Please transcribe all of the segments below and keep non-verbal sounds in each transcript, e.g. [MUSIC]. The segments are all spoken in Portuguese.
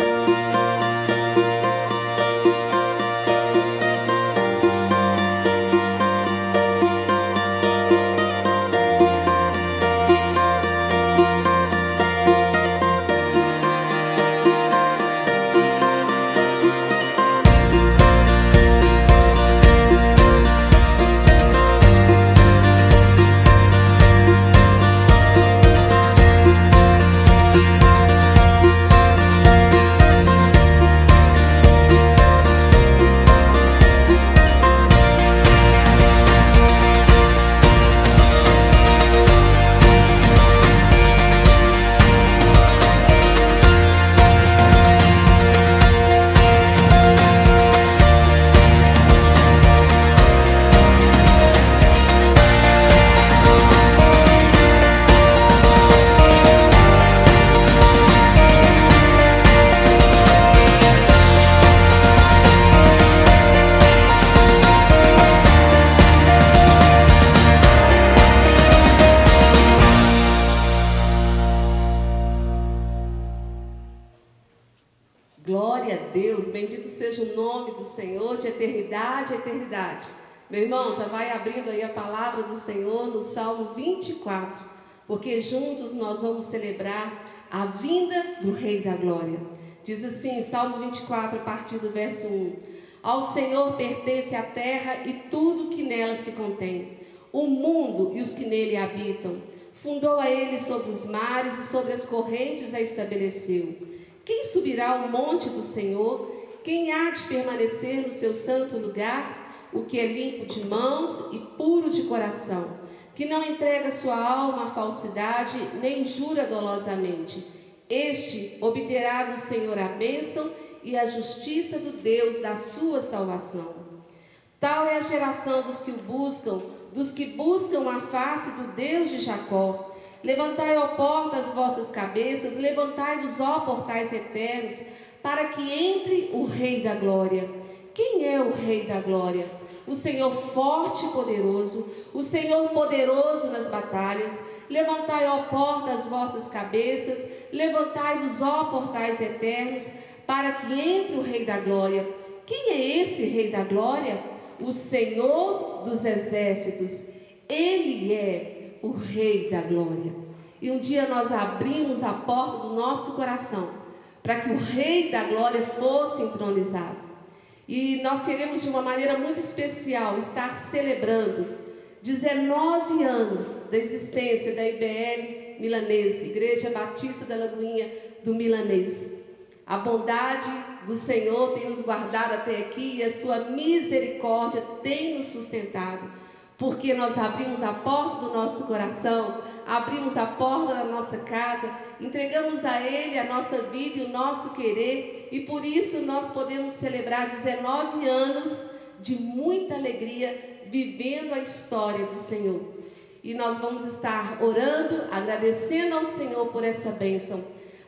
Meu Glória. Diz assim, Salmo 24, a partir do verso 1: Ao Senhor pertence a terra e tudo que nela se contém, o mundo e os que nele habitam. Fundou a ele sobre os mares e sobre as correntes a estabeleceu. Quem subirá ao monte do Senhor? Quem há de permanecer no seu santo lugar? o que é limpo de mãos e puro de coração, que não entrega sua alma à falsidade, nem jura dolosamente. Este obterá do Senhor a bênção e a justiça do Deus da sua salvação. Tal é a geração dos que o buscam, dos que buscam a face do Deus de Jacó. Levantai, ó portas, vossas cabeças, levantai-vos, ó portais eternos, para que entre o Rei da Glória. Quem é o Rei da Glória? o Senhor forte e poderoso, o Senhor poderoso nas batalhas. Levantai, ó portas, vossas cabeças, levantai-vos, ó portais eternos, para que entre o Rei da Glória. Quem é esse Rei da Glória? O Senhor dos Exércitos. Ele é o Rei da Glória. E um dia nós abrimos a porta do nosso coração para que o Rei da Glória fosse entronizado. E nós queremos, de uma maneira muito especial, estar celebrando 19 anos da existência da IBL Milanês, Igreja Batista da Lagoinha do Milanês. A bondade do Senhor tem nos guardado até aqui e a sua misericórdia tem nos sustentado, porque nós abrimos a porta do nosso coração, abrimos a porta da nossa casa, entregamos a Ele a nossa vida e o nosso querer e por isso nós podemos celebrar 19 anos de muita alegria vivendo a história do Senhor. E nós vamos estar orando, agradecendo ao Senhor por essa bênção.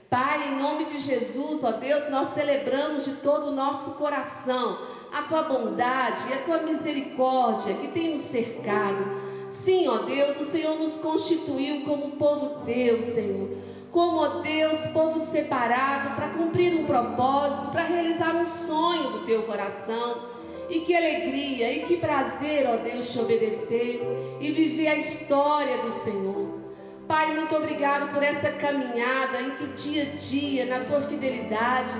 Pai, em nome de Jesus, ó Deus, nós celebramos de todo o nosso coração a tua bondade e a tua misericórdia que tem nos cercado. Sim, ó Deus, o Senhor nos constituiu como povo teu, Senhor como, ó Deus, povo separado para cumprir um propósito, para realizar um sonho do teu coração. E que alegria e que prazer, ó Deus, te obedecer e viver a história do Senhor. Pai, muito obrigado por essa caminhada em que dia a dia, na tua fidelidade,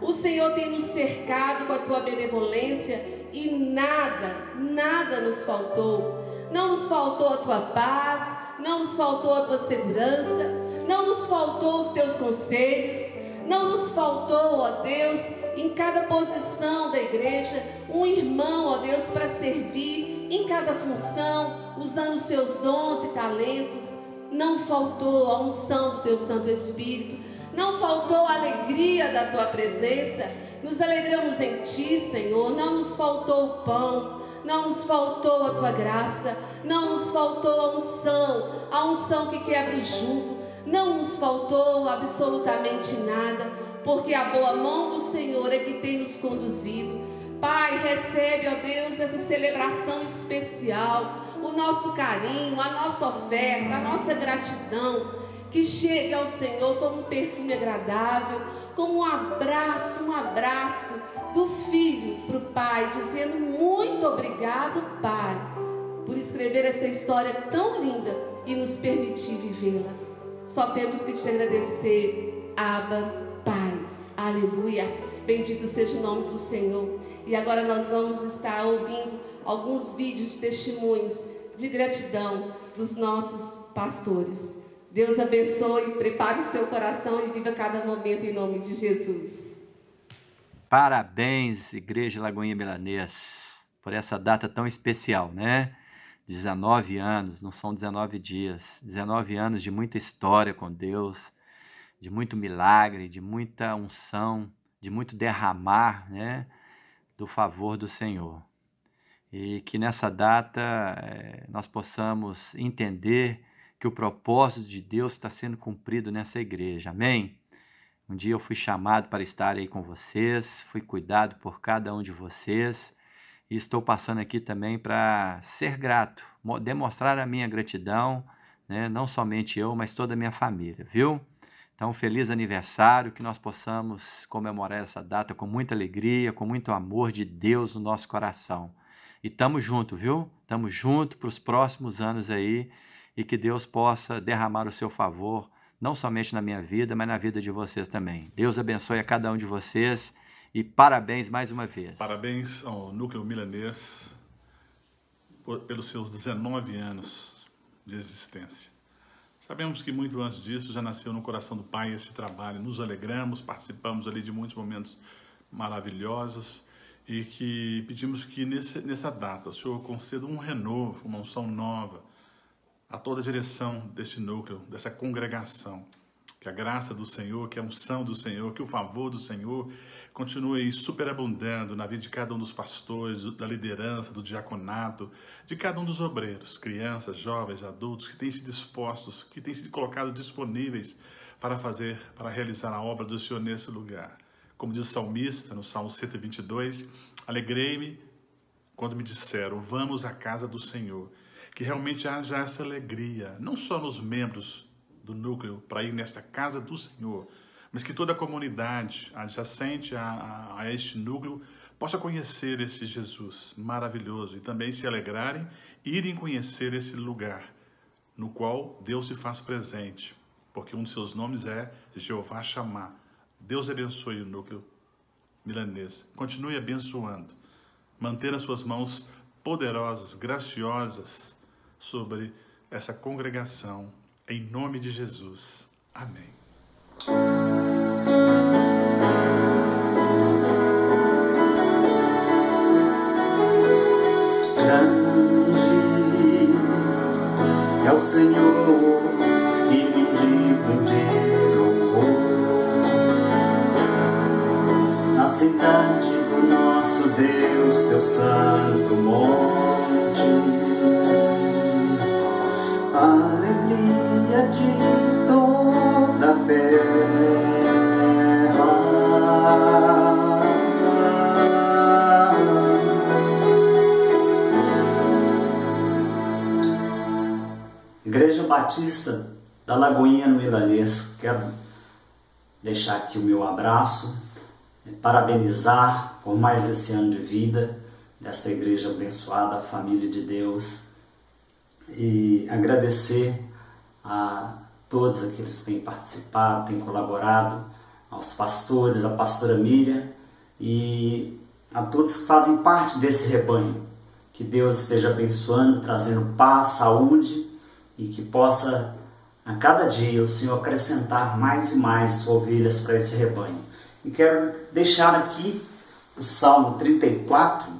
o Senhor tem nos cercado com a tua benevolência e nada, nada nos faltou. Não nos faltou a tua paz, não nos faltou a tua segurança, não nos faltou os teus conselhos, não nos faltou, ó Deus, em cada posição da igreja, um irmão, ó Deus, para servir em cada função, usando seus dons e talentos. Não faltou a unção do teu Santo Espírito, não faltou a alegria da tua presença. Nos alegramos em ti, Senhor. Não nos faltou o pão, não nos faltou a tua graça, não nos faltou a unção, a unção que quebra o jugo, não nos faltou absolutamente nada, porque a boa mão do Senhor é que tem nos conduzido. Pai, recebe, ó Deus, essa celebração especial, o nosso carinho, a nossa oferta, a nossa gratidão, que chegue ao Senhor como um perfume agradável, como um abraço, um abraço do filho para o pai, dizendo muito obrigado, pai, por escrever essa história tão linda e nos permitir vivê-la. Só temos que te agradecer, Abba, Pai. Aleluia. Bendito seja o nome do Senhor. E agora nós vamos estar ouvindo alguns vídeos de testemunhos de gratidão dos nossos pastores. Deus abençoe, prepare o seu coração e viva cada momento em nome de Jesus. Parabéns, Igreja Lagoinha Milanês, por essa data tão especial, né? 19 anos, não são 19 dias, 19 anos de muita história com Deus, de muito milagre, de muita unção, de muito derramar, né? Do favor do Senhor e que nessa data é, nós possamos entender que o propósito de Deus está sendo cumprido nessa igreja. Amém? Um dia eu fui chamado para estar aí com vocês, fui cuidado por cada um de vocês e estou passando aqui também para ser grato, demonstrar a minha gratidão, né? não somente eu, mas toda a minha família, viu? Então, feliz aniversário, que nós possamos comemorar essa data com muita alegria, com muito amor de Deus no nosso coração. E tamo junto, viu? Tamo junto para os próximos anos aí e que Deus possa derramar o seu favor, não somente na minha vida, mas na vida de vocês também. Deus abençoe a cada um de vocês e parabéns mais uma vez. Parabéns ao Núcleo Milanês por, pelos seus 19 anos de existência. Sabemos que muito antes disso já nasceu no coração do Pai esse trabalho. Nos alegramos, participamos ali de muitos momentos maravilhosos e que pedimos que nesse, nessa data o Senhor conceda um renovo, uma unção nova a toda a direção desse núcleo, dessa congregação. Que a graça do Senhor, que a unção do Senhor, que o favor do Senhor continue superabundando na vida de cada um dos pastores, da liderança, do diaconato, de cada um dos obreiros, crianças, jovens, adultos que têm se dispostos, que têm se colocado disponíveis para fazer, para realizar a obra do Senhor nesse lugar. Como diz o salmista no Salmo 122, alegrei-me quando me disseram, vamos à casa do Senhor. Que realmente haja essa alegria, não só nos membros do núcleo para ir nesta casa do Senhor, mas que toda a comunidade adjacente a, a, a este núcleo possa conhecer esse Jesus maravilhoso e também se alegrarem e irem conhecer esse lugar no qual Deus se faz presente, porque um de seus nomes é Jeová Chamar, Deus abençoe o núcleo milanês. Continue abençoando. Mantenha suas mãos poderosas, graciosas sobre essa congregação. Em nome de Jesus. Amém. Grande é o Senhor e digno de louvor na cidade do nosso Deus, seu santo monte. Alegria de Batista da Lagoinha no Milanês, quero deixar aqui o meu abraço, parabenizar por mais esse ano de vida desta igreja abençoada, a família de Deus, e agradecer a todos aqueles que têm participado, têm colaborado, aos pastores, à pastora Miriam e a todos que fazem parte desse rebanho. Que Deus esteja abençoando, trazendo paz, saúde e que possa a cada dia o Senhor acrescentar mais e mais ovelhas para esse rebanho. E quero deixar aqui o Salmo 34,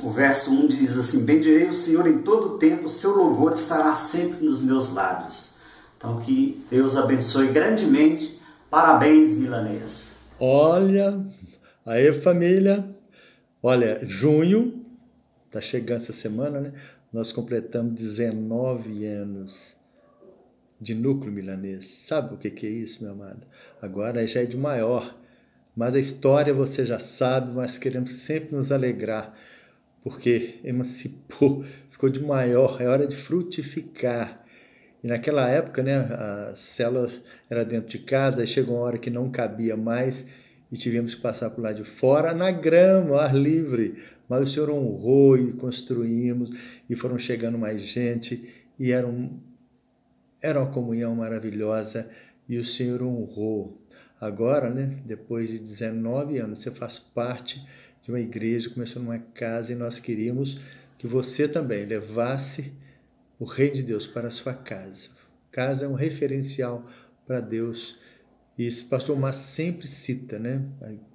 o verso 1 diz assim: Bendirei o Senhor em todo o tempo, seu louvor estará sempre nos meus lábios. Então que Deus abençoe grandemente. Parabéns, milanês. Olha, aí família, olha, junho, tá chegando essa semana, né? Nós completamos 19 anos de núcleo milanês. Sabe o que, é isso, meu amado? Agora já é de maior. Mas a história você já sabe, mas queremos sempre nos alegrar, porque emancipou, [LAUGHS] ficou de maior, é hora de frutificar. E naquela época, né, a célula era dentro de casa, aí chegou uma hora que não cabia mais e tivemos que passar por lá de fora, na grama, ar livre. Mas o Senhor honrou e construímos, e foram chegando mais gente, e era, um, era uma comunhão maravilhosa, e o Senhor honrou. Agora, né, depois de 19 anos, você faz parte de uma igreja, começou numa casa, e nós queríamos que você também levasse o Reino de Deus para a sua casa. Casa é um referencial para Deus. E esse pastor Mas sempre cita né,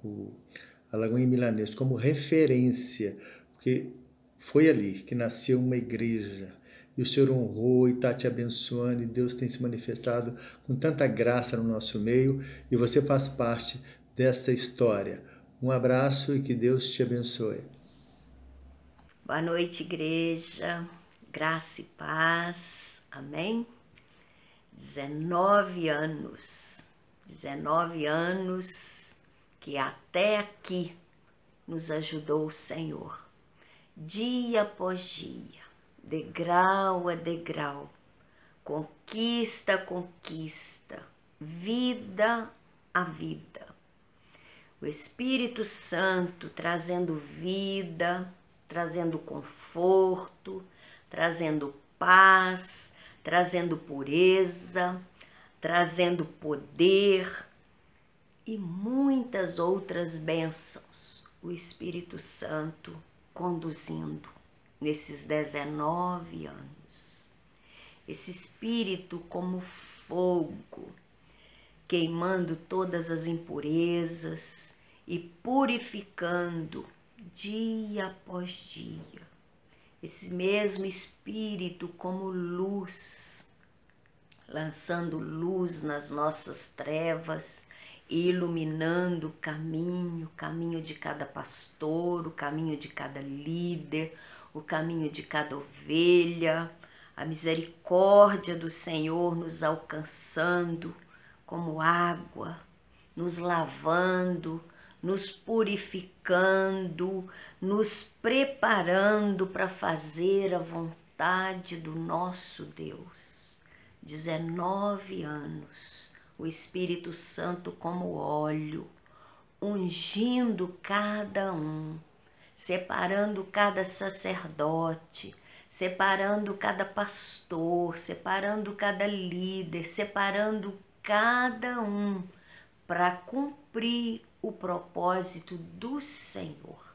o, a Lagoinha Milanês como referência, porque foi ali que nasceu uma igreja. E o Senhor honrou e está te abençoando, e Deus tem se manifestado com tanta graça no nosso meio, e você faz parte dessa história. Um abraço e que Deus te abençoe. Boa noite, igreja graça e paz, amém? 19 anos, 19 anos que até aqui nos ajudou o Senhor, dia após dia, degrau a degrau, conquista a conquista, vida a vida. O Espírito Santo trazendo vida, trazendo conforto, trazendo paz, trazendo pureza, trazendo poder e muitas outras bênçãos. O Espírito Santo conduzindo nesses 19 anos. Esse Espírito, como fogo, queimando todas as impurezas e purificando dia após dia esse mesmo Espírito como luz, lançando luz nas nossas trevas, iluminando o caminho, o caminho de cada pastor, o caminho de cada líder, o caminho de cada ovelha, a misericórdia do Senhor nos alcançando como água, nos lavando, nos purificando, nos preparando para fazer a vontade do nosso Deus. 19 anos, o Espírito Santo como óleo, ungindo cada um, separando cada sacerdote, separando cada pastor, separando cada líder, separando cada um para cumprir o propósito do Senhor.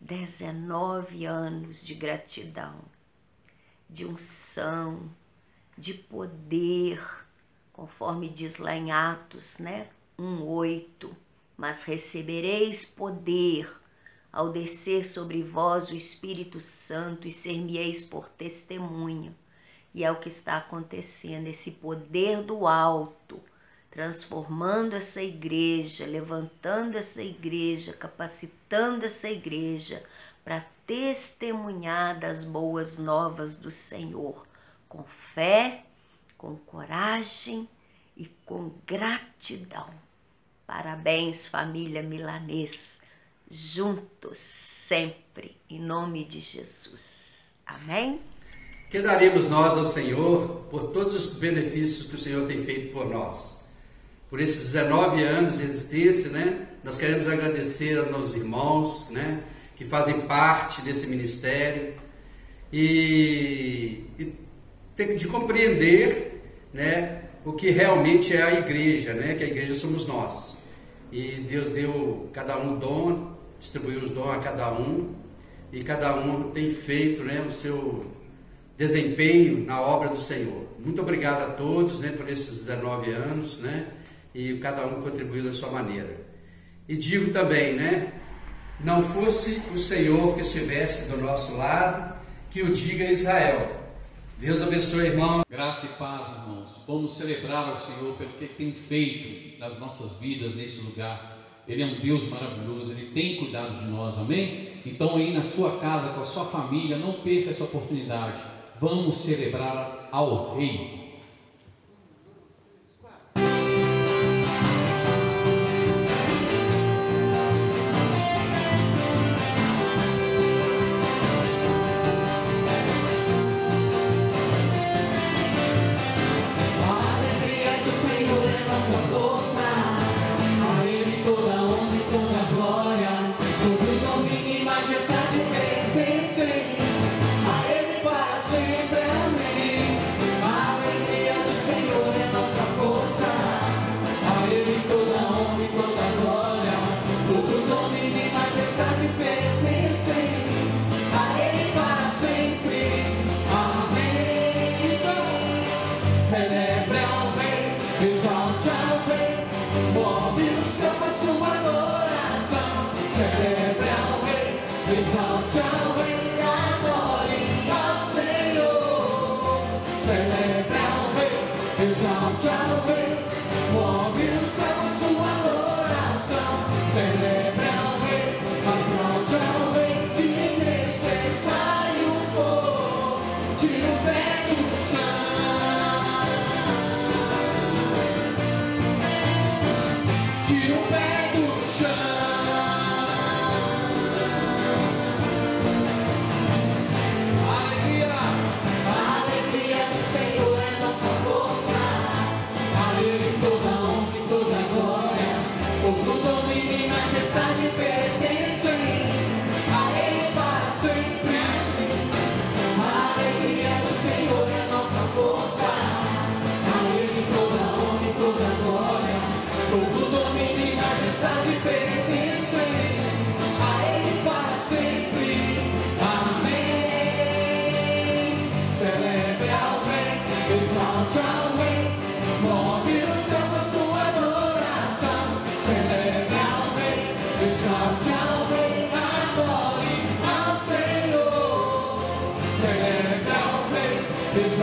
19 anos de gratidão, de unção, de poder, conforme diz lá em Atos, né? 1:8. Mas recebereis poder ao descer sobre vós o Espírito Santo e ser-me-eis por testemunho. E é o que está acontecendo, esse poder do alto transformando essa igreja, levantando essa igreja, capacitando essa igreja para testemunhar das boas novas do Senhor, com fé, com coragem e com gratidão. Parabéns, família milanês, juntos sempre, em nome de Jesus. Amém? Que daremos nós ao Senhor por todos os benefícios que o Senhor tem feito por nós? por esses 19 anos de existência, né? Nós queremos agradecer aos nossos irmãos, né? Que fazem parte desse ministério e, e de compreender, né? O que realmente é a igreja, né? Que a igreja somos nós. E Deus deu cada um dom, distribuiu os dons a cada um e cada um tem feito, né? O seu desempenho na obra do Senhor. Muito obrigado a todos, né? Por esses 19 anos, né? e cada um contribuiu da sua maneira. E digo também, né? Não fosse o Senhor que estivesse do nosso lado, que o diga Israel. Deus abençoe, irmão. Graça e paz, irmãos. Vamos celebrar ao Senhor pelo que tem feito nas nossas vidas nesse lugar. Ele é um Deus maravilhoso, Ele tem cuidado de nós, amém? Então, aí na sua casa, com a sua família, não perca essa oportunidade. Vamos celebrar ao Rei.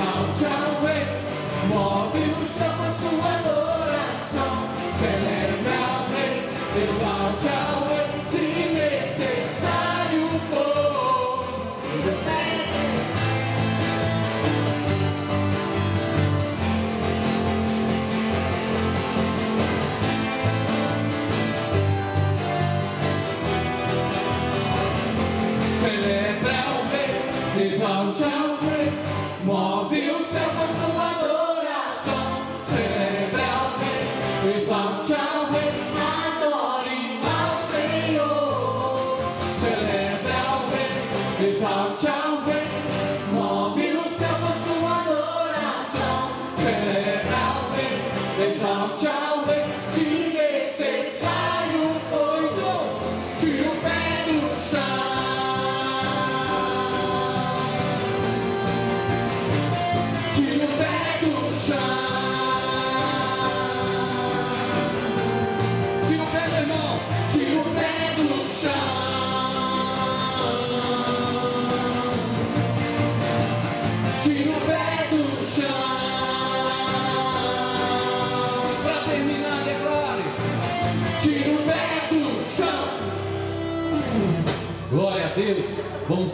Vamos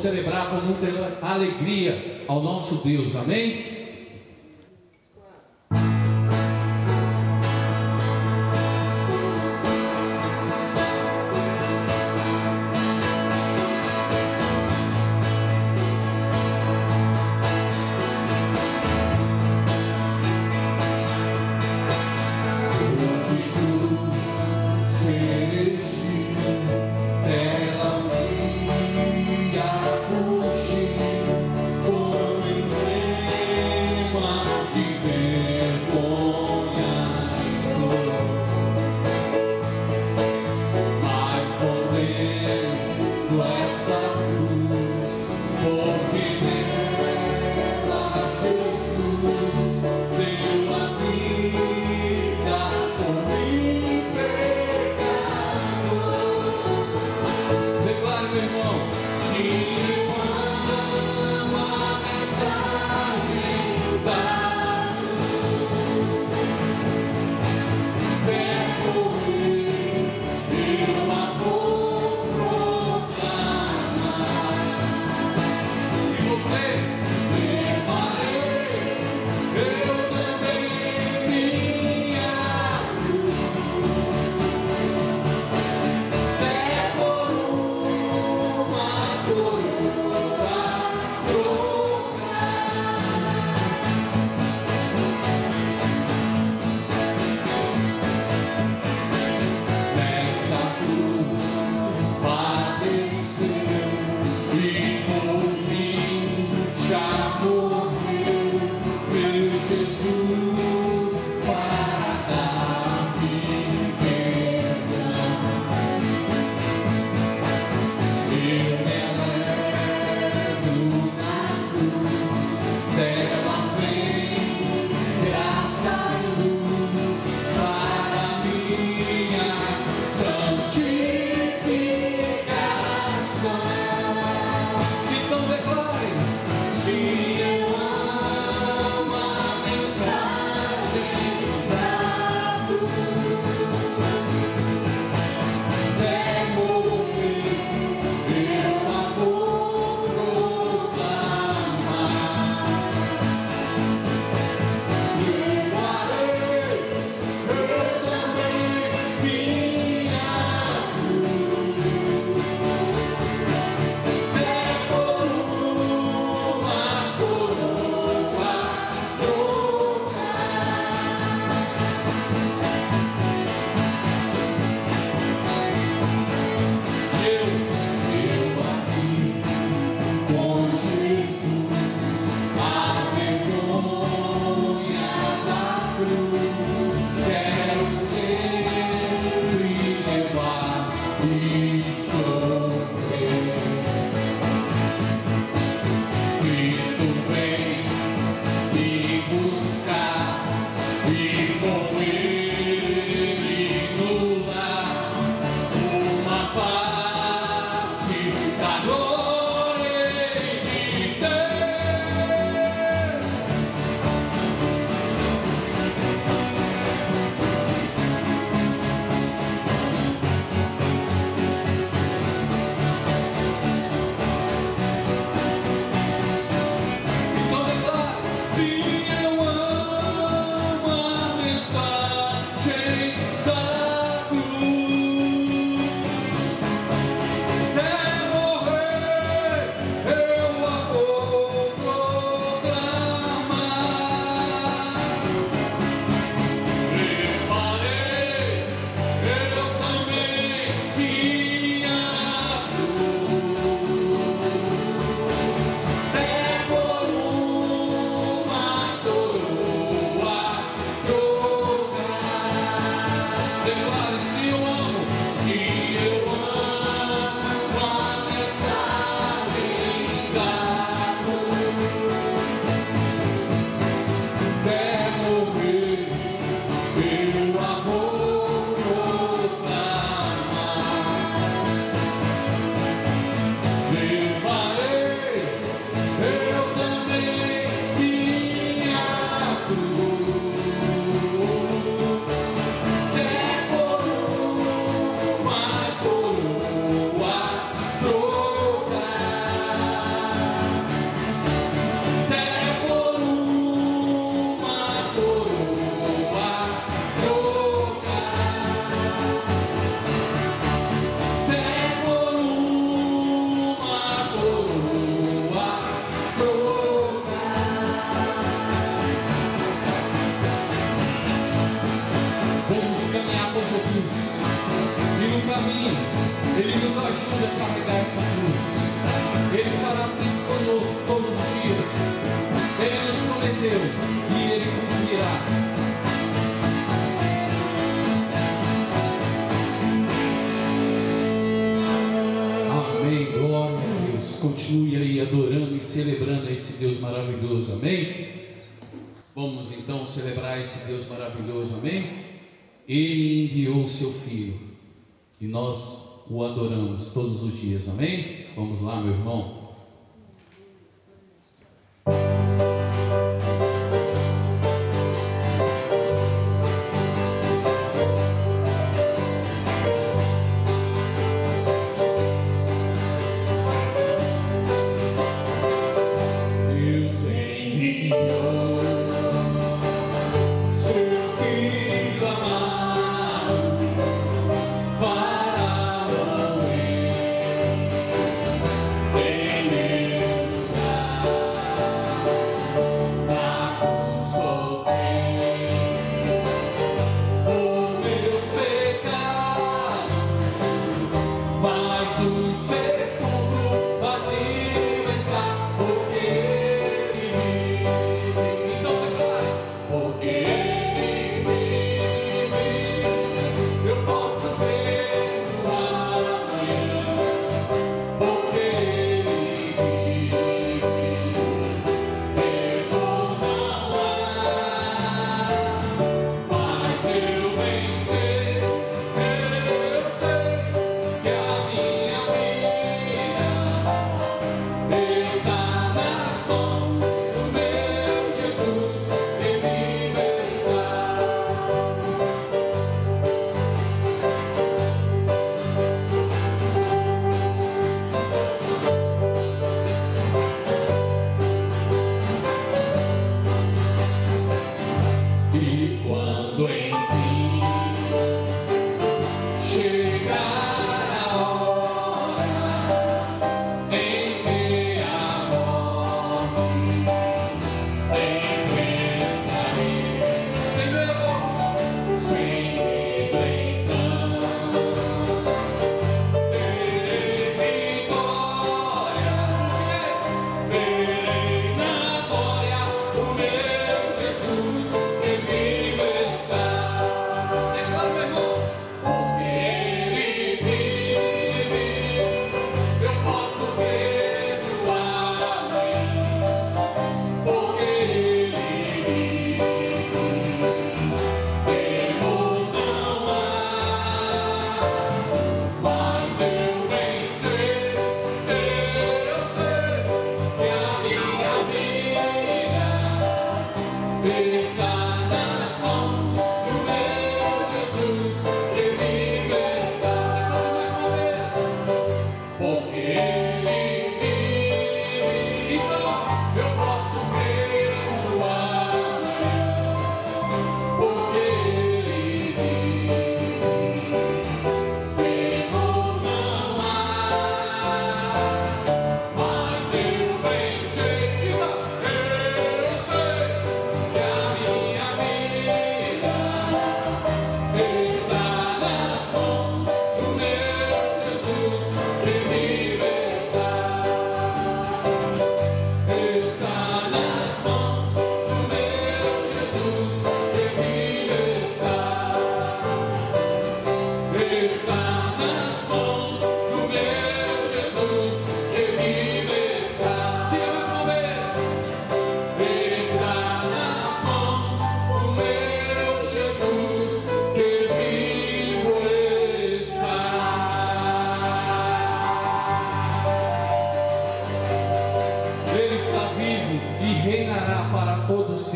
celebrar com muita alegria ao nosso Deus, amém?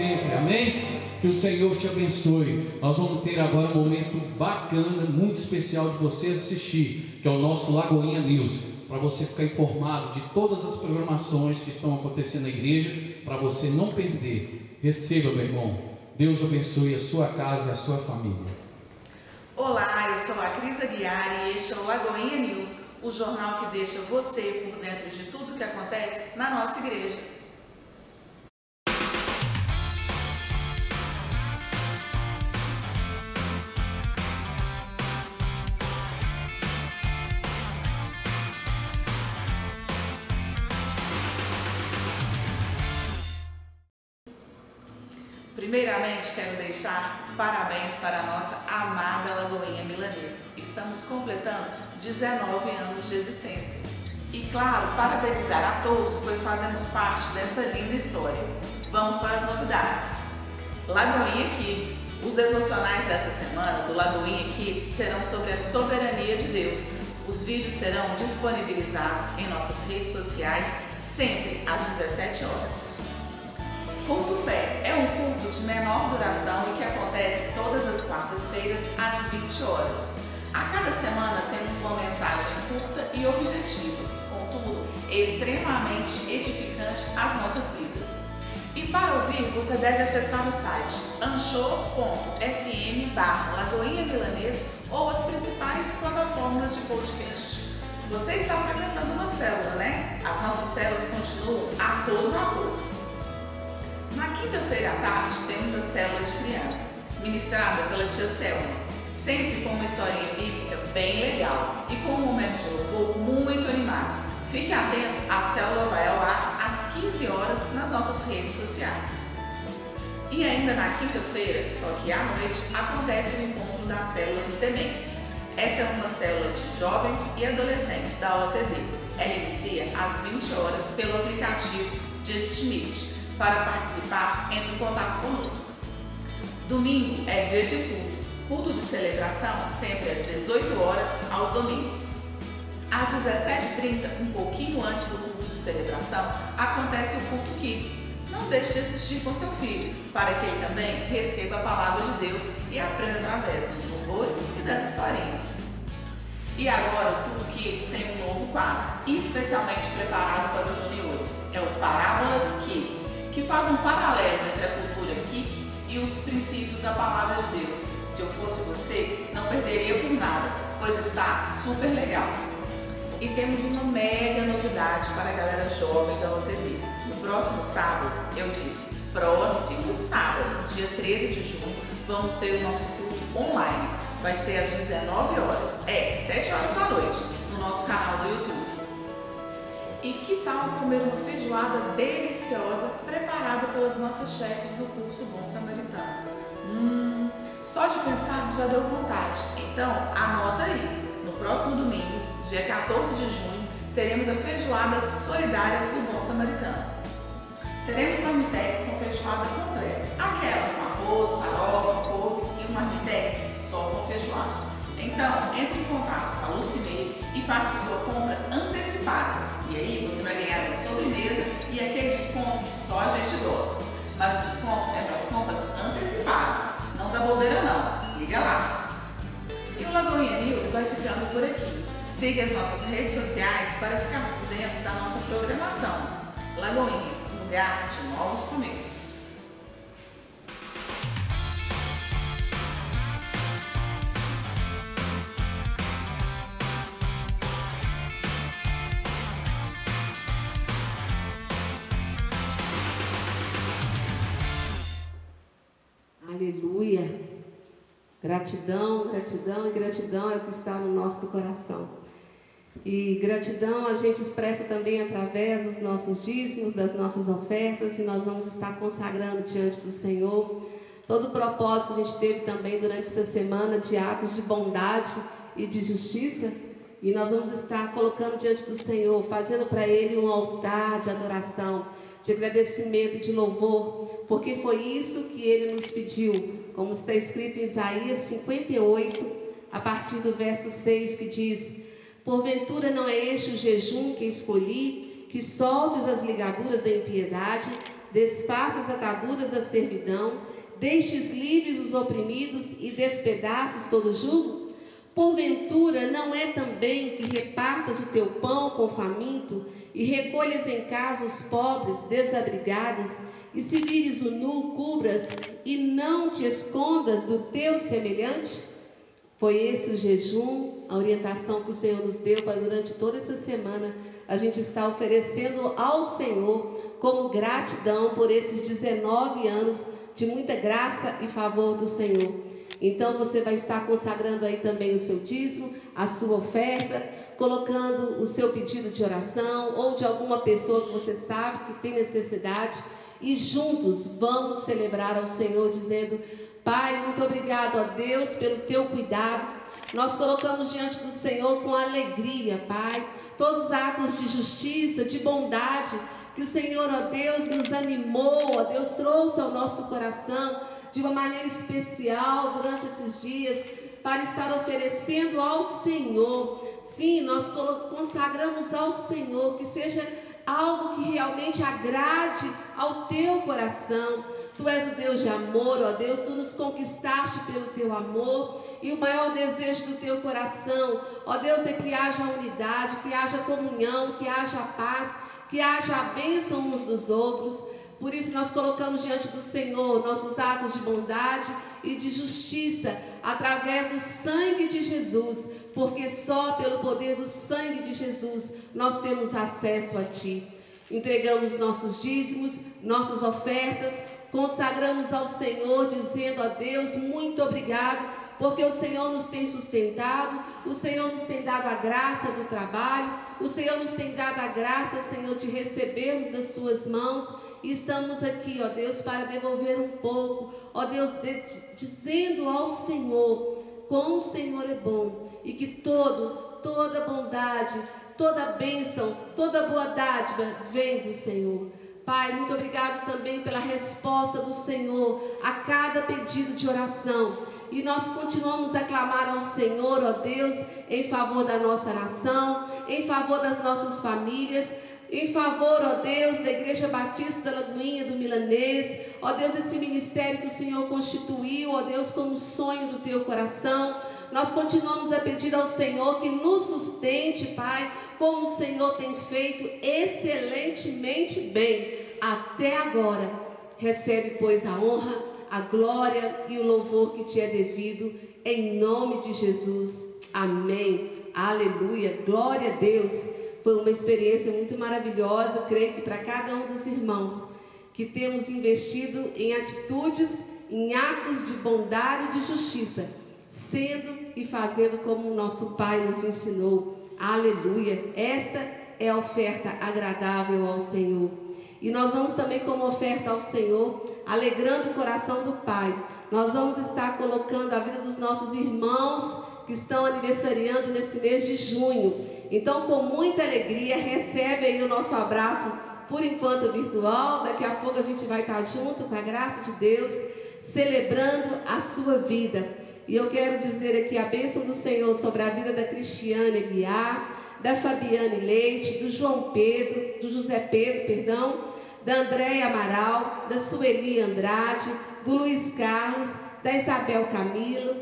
Sempre. Amém? Que o Senhor te abençoe. Nós vamos ter agora um momento bacana, muito especial de você assistir, que é o nosso Lagoinha News, para você ficar informado de todas as programações que estão acontecendo na igreja, para você não perder. Receba, meu irmão. Deus abençoe a sua casa e a sua família. Olá, eu sou a Cris Aguiar e este é o Lagoinha News, o jornal que deixa você por dentro de tudo que acontece na nossa igreja. Primeiramente, quero deixar parabéns para a nossa amada Lagoinha Milanesa. Estamos completando 19 anos de existência. E claro, parabenizar a todos, pois fazemos parte dessa linda história. Vamos para as novidades. Lagoinha Kids. Os devocionais dessa semana do Lagoinha Kids serão sobre a soberania de Deus. Os vídeos serão disponibilizados em nossas redes sociais sempre às 17 horas. Culto Fé é um culto de menor duração e que acontece todas as quartas-feiras às 20 horas. A cada semana temos uma mensagem curta e objetiva, contudo, extremamente edificante às nossas vidas. E para ouvir, você deve acessar o site anchor.fm Lagoinha Milanês ou as principais plataformas de podcast. Você está frequentando uma célula, né? As nossas células continuam a todo vapor. Na quinta-feira à tarde temos a célula de crianças, ministrada pela tia Selma, sempre com uma historinha bíblica bem legal e com um momento de louvor muito animado. Fique atento, a célula vai ao ar às 15 horas nas nossas redes sociais. E ainda na quinta-feira, só que à noite, acontece o encontro das células Sementes. Esta é uma célula de jovens e adolescentes da OTD. Ela inicia às 20 horas pelo aplicativo Just Meet para participar, entre em contato conosco. Domingo é dia de culto. Culto de celebração sempre às 18 horas aos domingos. Às 17h30, um pouquinho antes do culto de celebração, acontece o culto Kids. Não deixe de assistir com seu filho, para que ele também receba a palavra de Deus e aprenda através dos louvores e das historinhas. E agora o Culto Kids tem um novo quadro, especialmente preparado para os juniores. É o Parábolas Kids que faz um paralelo entre a cultura kick e os princípios da palavra de Deus. Se eu fosse você, não perderia por nada, pois está super legal. E temos uma mega novidade para a galera jovem da OTB. No próximo sábado, eu disse, próximo sábado, dia 13 de junho, vamos ter o nosso culto online. Vai ser às 19 horas, é, 7 horas da noite, no nosso canal do YouTube. E que tal comer uma feijoada deliciosa preparada pelas nossas chefes do curso Bom Samaritano? Hum, só de pensar já deu vontade. Então, anota aí. No próximo domingo, dia 14 de junho, teremos a feijoada solidária do Bom Samaritano. Teremos marmitex com feijoada completa. Aquela com arroz, farofa, couve e um marmitex só com feijoada. Então, entre em contato com a Lucimei e faça sua compra antecipada e aí você vai ganhar uma sobremesa e aquele desconto que só a gente gosta. Mas o desconto é para as compras antecipadas. Não dá bobeira não. Liga lá. E o Lagoinha News vai ficando por aqui. Siga as nossas redes sociais para ficar por dentro da nossa programação. Lagoinha, lugar de novos começos. Gratidão, gratidão e gratidão é o que está no nosso coração. E gratidão a gente expressa também através dos nossos dízimos, das nossas ofertas, e nós vamos estar consagrando diante do Senhor todo o propósito que a gente teve também durante essa semana de atos de bondade e de justiça. E nós vamos estar colocando diante do Senhor, fazendo para Ele um altar de adoração, de agradecimento e de louvor, porque foi isso que ele nos pediu, como está escrito em Isaías 58, a partir do verso 6, que diz: Porventura não é este o jejum que escolhi, que soltes as ligaduras da impiedade, desfaça as ataduras da servidão, deixes livres os oprimidos e despedaces todo jugo? Porventura não é também que repartas o teu pão com o faminto e recolhas em casa os pobres desabrigados, e se vires o nu, cubras e não te escondas do teu semelhante? Foi esse o jejum, a orientação que o Senhor nos deu para durante toda essa semana a gente está oferecendo ao Senhor como gratidão por esses 19 anos de muita graça e favor do Senhor. Então você vai estar consagrando aí também o seu dízimo, a sua oferta, colocando o seu pedido de oração ou de alguma pessoa que você sabe que tem necessidade e juntos vamos celebrar ao Senhor dizendo: Pai, muito obrigado a Deus pelo teu cuidado. Nós colocamos diante do Senhor com alegria, Pai, todos os atos de justiça, de bondade que o Senhor, ó Deus, nos animou, ó Deus, trouxe ao nosso coração de uma maneira especial durante esses dias para estar oferecendo ao Senhor. Sim, nós consagramos ao Senhor que seja algo que realmente agrade ao teu coração. Tu és o Deus de amor, ó Deus, tu nos conquistaste pelo teu amor e o maior desejo do teu coração, ó Deus, é que haja unidade, que haja comunhão, que haja paz, que haja a bênção uns dos outros. Por isso nós colocamos diante do Senhor nossos atos de bondade e de justiça através do sangue de Jesus, porque só pelo poder do sangue de Jesus nós temos acesso a Ti. Entregamos nossos dízimos, nossas ofertas, consagramos ao Senhor, dizendo a Deus: muito obrigado, porque o Senhor nos tem sustentado, o Senhor nos tem dado a graça do trabalho, o Senhor nos tem dado a graça, Senhor, de recebermos das tuas mãos. E estamos aqui, ó Deus, para devolver um pouco, ó Deus, de, dizendo ao Senhor quão o Senhor é bom e que todo, toda bondade, toda bênção, toda boa dádiva vem do Senhor. Pai, muito obrigado também pela resposta do Senhor a cada pedido de oração. E nós continuamos a clamar ao Senhor, ó Deus, em favor da nossa nação, em favor das nossas famílias, em favor, ó Deus, da Igreja Batista da Lagoinha do Milanês, ó Deus, esse ministério que o Senhor constituiu, ó Deus, como sonho do teu coração. Nós continuamos a pedir ao Senhor que nos sustente, Pai, como o Senhor tem feito excelentemente bem até agora. Recebe, pois, a honra, a glória e o louvor que te é devido, em nome de Jesus. Amém. Aleluia. Glória a Deus. Foi uma experiência muito maravilhosa, creio que para cada um dos irmãos que temos investido em atitudes, em atos de bondade e de justiça, sendo e fazendo como o nosso Pai nos ensinou. Aleluia. Esta é a oferta agradável ao Senhor. E nós vamos também, como oferta ao Senhor, alegrando o coração do Pai. Nós vamos estar colocando a vida dos nossos irmãos que estão aniversariando nesse mês de junho. Então, com muita alegria, recebe aí o nosso abraço, por enquanto virtual. Daqui a pouco a gente vai estar junto, com a graça de Deus, celebrando a sua vida. E eu quero dizer aqui a bênção do Senhor sobre a vida da Cristiane Guiar, da Fabiane Leite, do João Pedro, do José Pedro, perdão, da Andréia Amaral, da Sueli Andrade, do Luiz Carlos, da Isabel Camilo,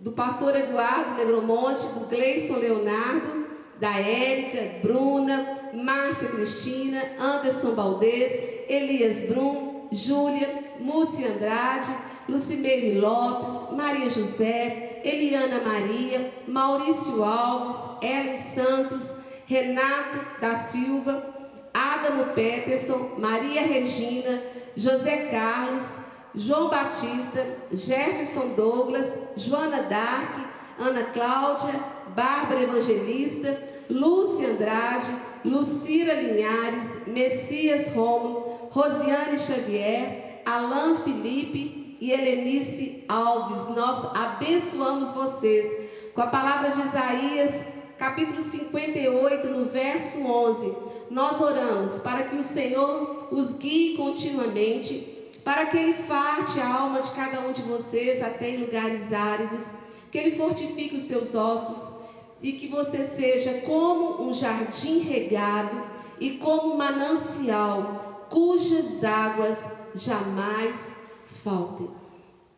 do pastor Eduardo Negromonte, do Gleison Leonardo, da Érica, Bruna, Márcia Cristina, Anderson Baldez, Elias Brum, Júlia, Múcia Andrade, Lucimeire Lopes, Maria José, Eliana Maria, Maurício Alves, Ellen Santos, Renato da Silva, Adamo Peterson, Maria Regina, José Carlos, João Batista, Jefferson Douglas, Joana Dark, Ana Cláudia, Bárbara Evangelista, Lúcia Andrade, Lucira Linhares, Messias Romo, Rosiane Xavier, Alain Felipe e Helenice Alves. Nós abençoamos vocês com a palavra de Isaías, capítulo 58, no verso 11. Nós oramos para que o Senhor os guie continuamente para que Ele farte a alma de cada um de vocês até em lugares áridos, que Ele fortifique os seus ossos e que você seja como um jardim regado e como um manancial cujas águas jamais faltem.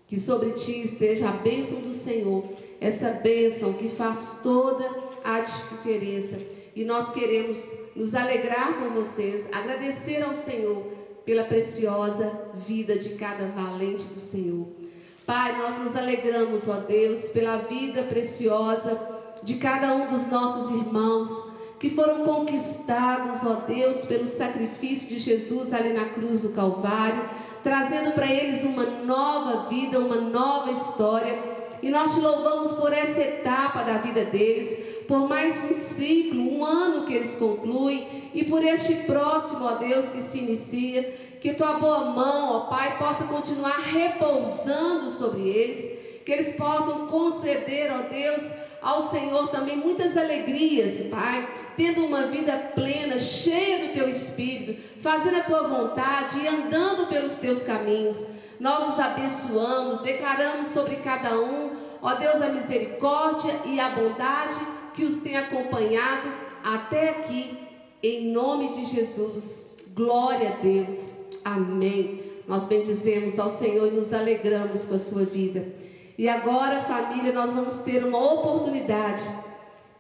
Que sobre ti esteja a bênção do Senhor, essa bênção que faz toda a diferença. E nós queremos nos alegrar com vocês, agradecer ao Senhor pela preciosa vida de cada valente do Senhor. Pai, nós nos alegramos, ó Deus, pela vida preciosa de cada um dos nossos irmãos que foram conquistados, ó Deus, pelo sacrifício de Jesus ali na cruz do Calvário, trazendo para eles uma nova vida, uma nova história. E nós te louvamos por essa etapa da vida deles, por mais um ciclo, um ano que eles concluem, e por este próximo, ó Deus, que se inicia. Que tua boa mão, ó Pai, possa continuar repousando sobre eles, que eles possam conceder, ó Deus, ao Senhor também muitas alegrias, Pai, tendo uma vida plena, cheia do teu espírito, fazendo a tua vontade e andando pelos teus caminhos. Nós os abençoamos, declaramos sobre cada um, ó Deus, a misericórdia e a bondade que os tem acompanhado até aqui, em nome de Jesus. Glória a Deus. Amém. Nós bendizemos ao Senhor e nos alegramos com a sua vida. E agora, família, nós vamos ter uma oportunidade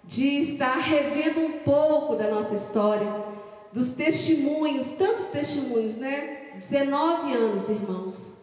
de estar revendo um pouco da nossa história, dos testemunhos, tantos testemunhos, né? 19 anos, irmãos.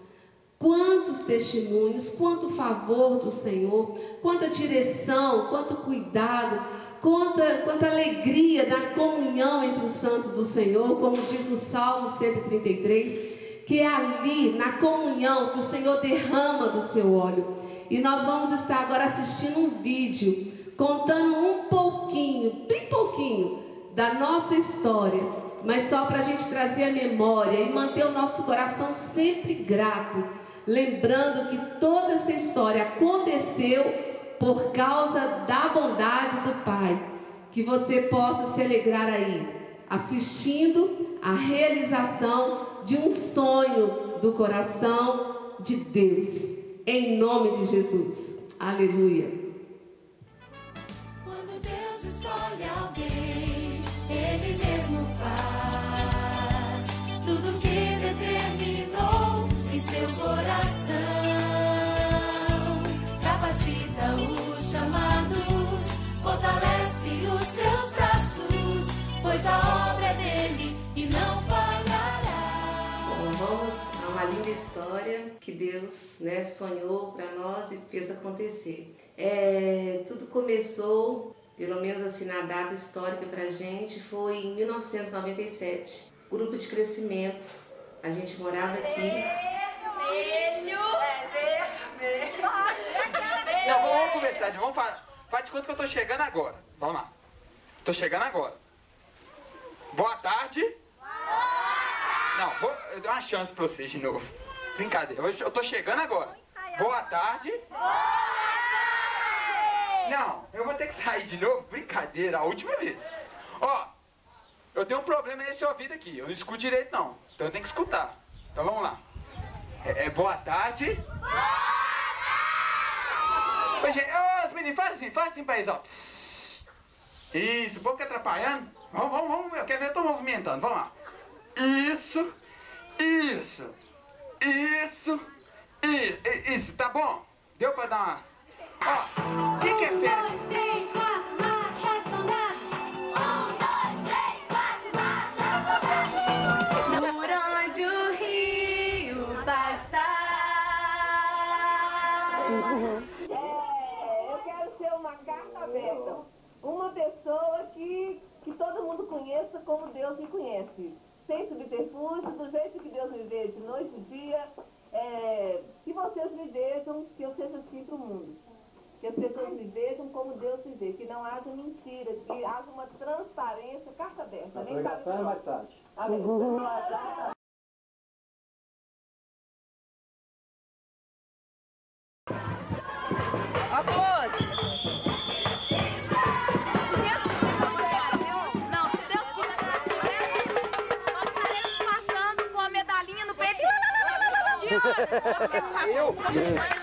Quantos testemunhos, quanto favor do Senhor, quanta direção, quanto cuidado, quanta, quanta alegria da comunhão entre os santos do Senhor, como diz no Salmo 133 que é ali, na comunhão, que o Senhor derrama do seu óleo. E nós vamos estar agora assistindo um vídeo contando um pouquinho, bem pouquinho, da nossa história, mas só para a gente trazer a memória e manter o nosso coração sempre grato, lembrando que toda essa história aconteceu por causa da bondade do Pai. Que você possa se alegrar aí, assistindo a realização de um sonho do coração de Deus. Em nome de Jesus. Aleluia. Quando Deus escolhe alguém, Ele mesmo faz tudo que determinou em seu coração. Capacita os chamados, fortalece os seus braços, pois a obra história que Deus né, sonhou para nós e fez acontecer. É, tudo começou, pelo menos assim na data histórica para a gente, foi em 1997. Grupo de crescimento. A gente morava aqui. Não, vamos começar, vamos falar. Faz de conta que eu tô chegando agora. Vamos lá. Tô chegando agora. Boa tarde. Não, vou, eu dou uma chance pra vocês de novo. Brincadeira, eu, eu tô chegando agora. Boa tarde. Não, eu vou ter que sair de novo. Brincadeira, a última vez. Ó, eu tenho um problema nesse ouvido aqui. Eu não escuto direito, não. Então eu tenho que escutar. Então vamos lá. É, é boa tarde. Oi, gente. Ô, os meninos, faz assim, faz assim pra eles, ó. Isso, um pouco atrapalhando. Vamos, vamos, vamos. Eu quero ver eu tô movimentando. Vamos lá. Isso, isso, isso, isso, tá bom? Deu pra dar uma. Ó, o que, que é fera? Por do jeito que Deus me vê de noite e dia. Eu?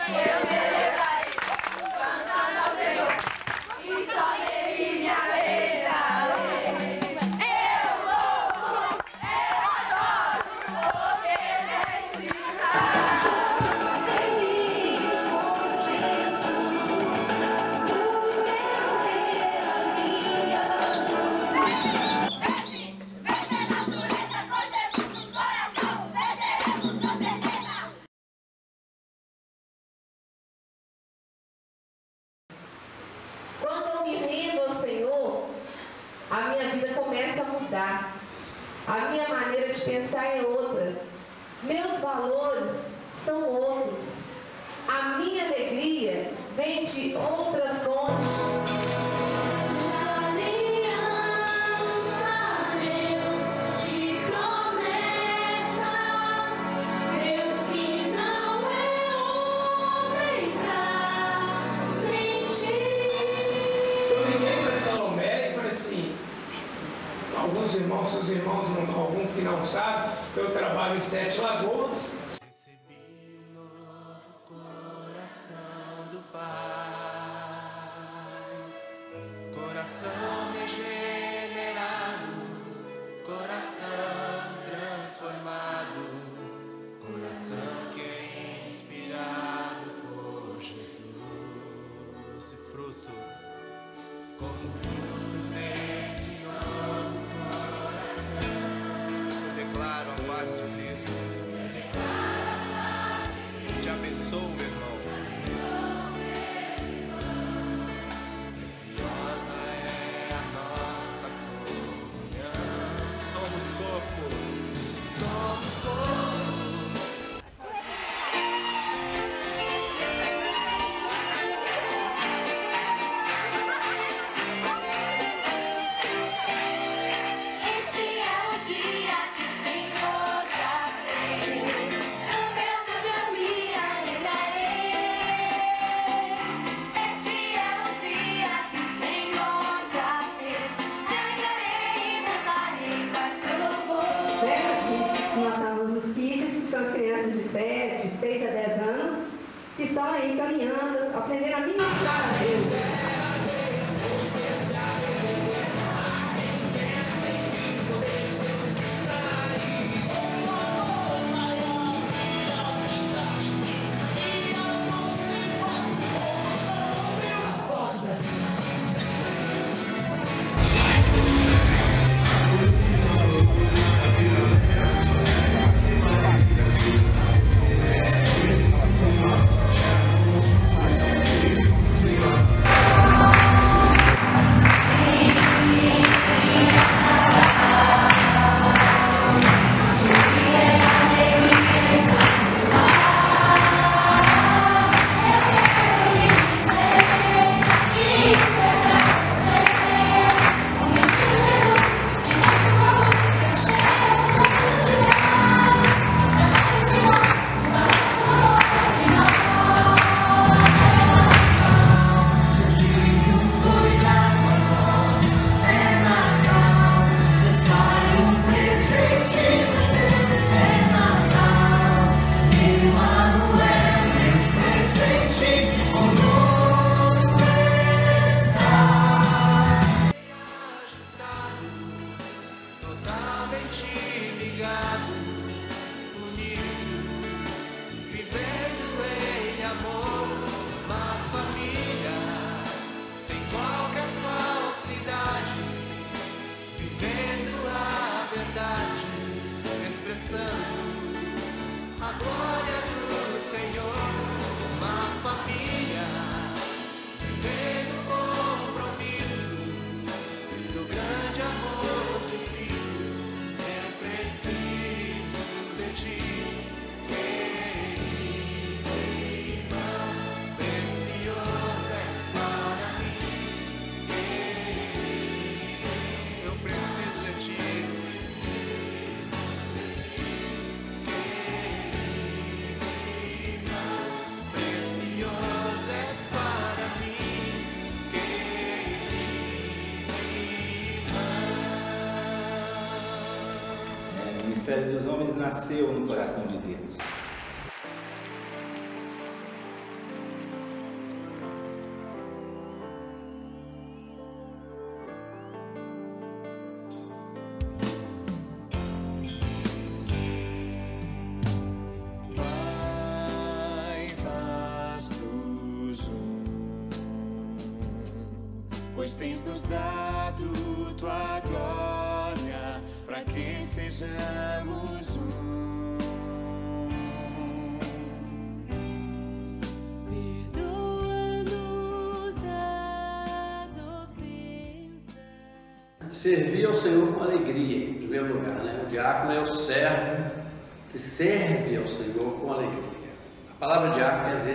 Dos homens nasceu no coração de Deus.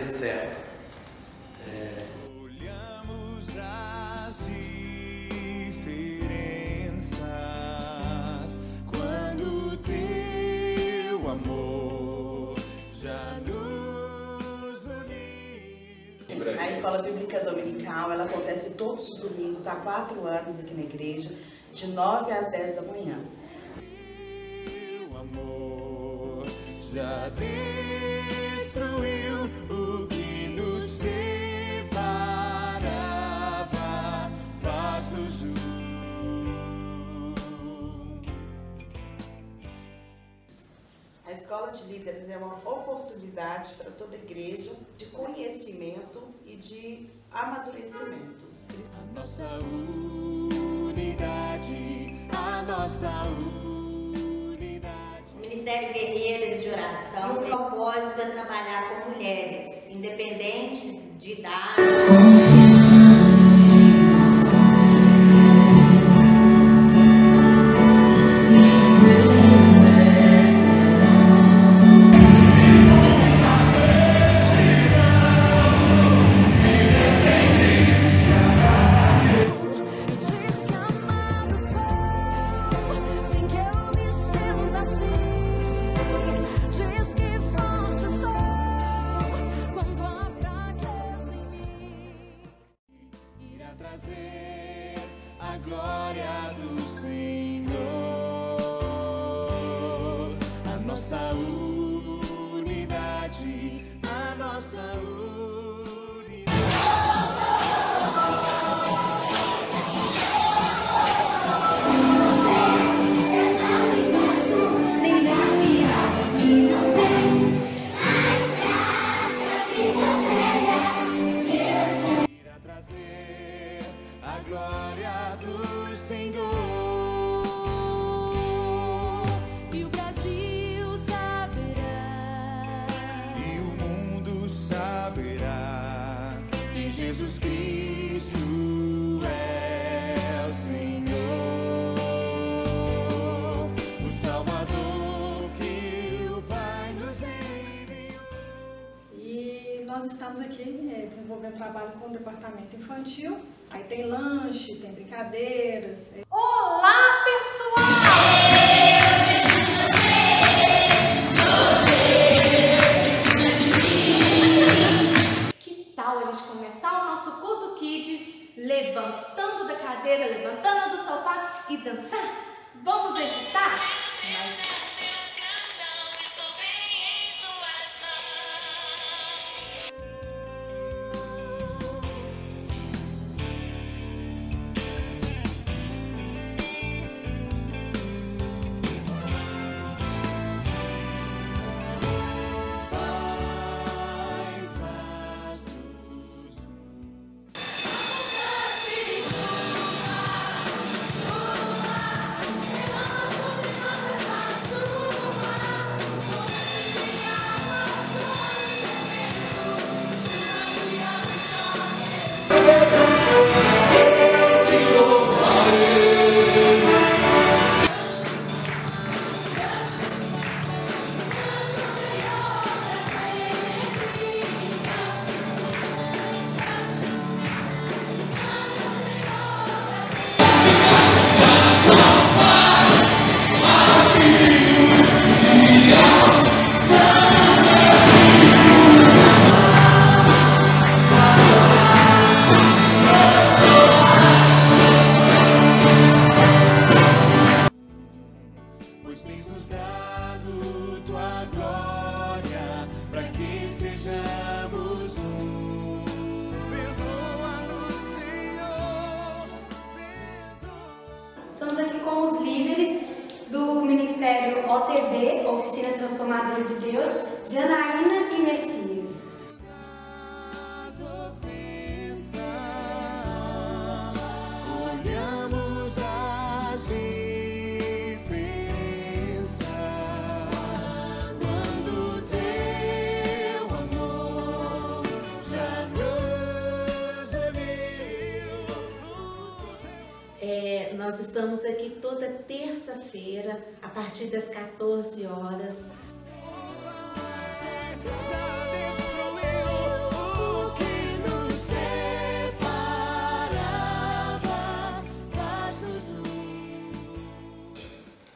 reserva. É... Olhamos as diferenças quando teu amor já nos uniu. A escola bíblica dominical ela acontece todos os domingos há quatro anos aqui na igreja, de 9 às 10 da manhã toda a igreja de conhecimento e de amadurecimento. A nossa unidade, a nossa unidade. Ministério Guerreiras de Oração, o propósito é trabalhar com mulheres, independente de idade. infantil, aí tem lanche, tem brincadeiras. É, nós estamos aqui toda terça-feira, a partir das 14 horas.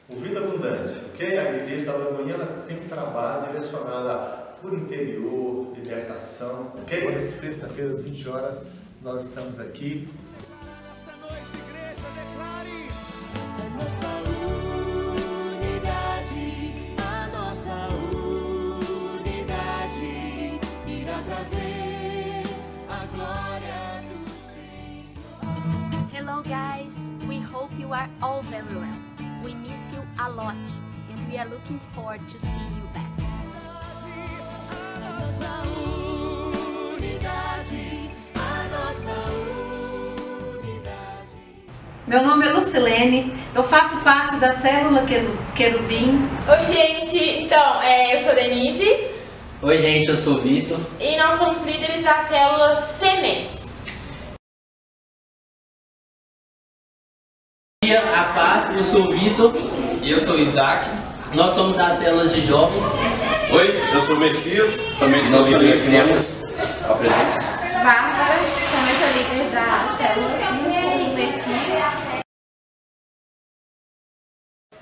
O Vida Abundante, ok? A igreja da Lagoinha tem trabalho direcionado cura interior, libertação, ok? Sexta-feira às 20 horas nós estamos aqui. Lot, and we are looking forward to see you back. Meu nome é Lucilene, eu faço parte da célula Queru- Querubim. Oi, gente. Então, é, eu sou Denise Oi, gente, eu sou o Vitor. e nós somos líderes da célula Sementes. Eu sou o Vitor. E eu sou o Isaac. Nós somos das células de jovens. Oi, eu sou o Messias, também sou Nós líder também aqui nossos apresentes. Bárbara, também sou líder da célula Messias.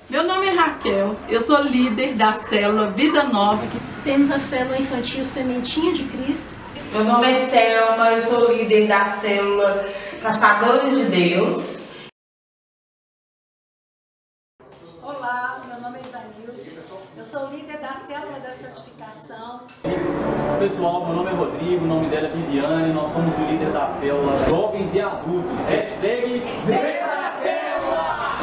Meu nome é Raquel, eu sou líder da célula Vida Nova. Temos a célula infantil Sementinha de Cristo. Meu nome é Selma, eu sou líder da célula Caçadores de Deus. Olá, meu nome é Ivanilde, eu sou líder da célula da santificação. Pessoal, meu nome é Rodrigo, o nome dela é Viviane, nós somos o líder da célula Jovens e Adultos. Hashtag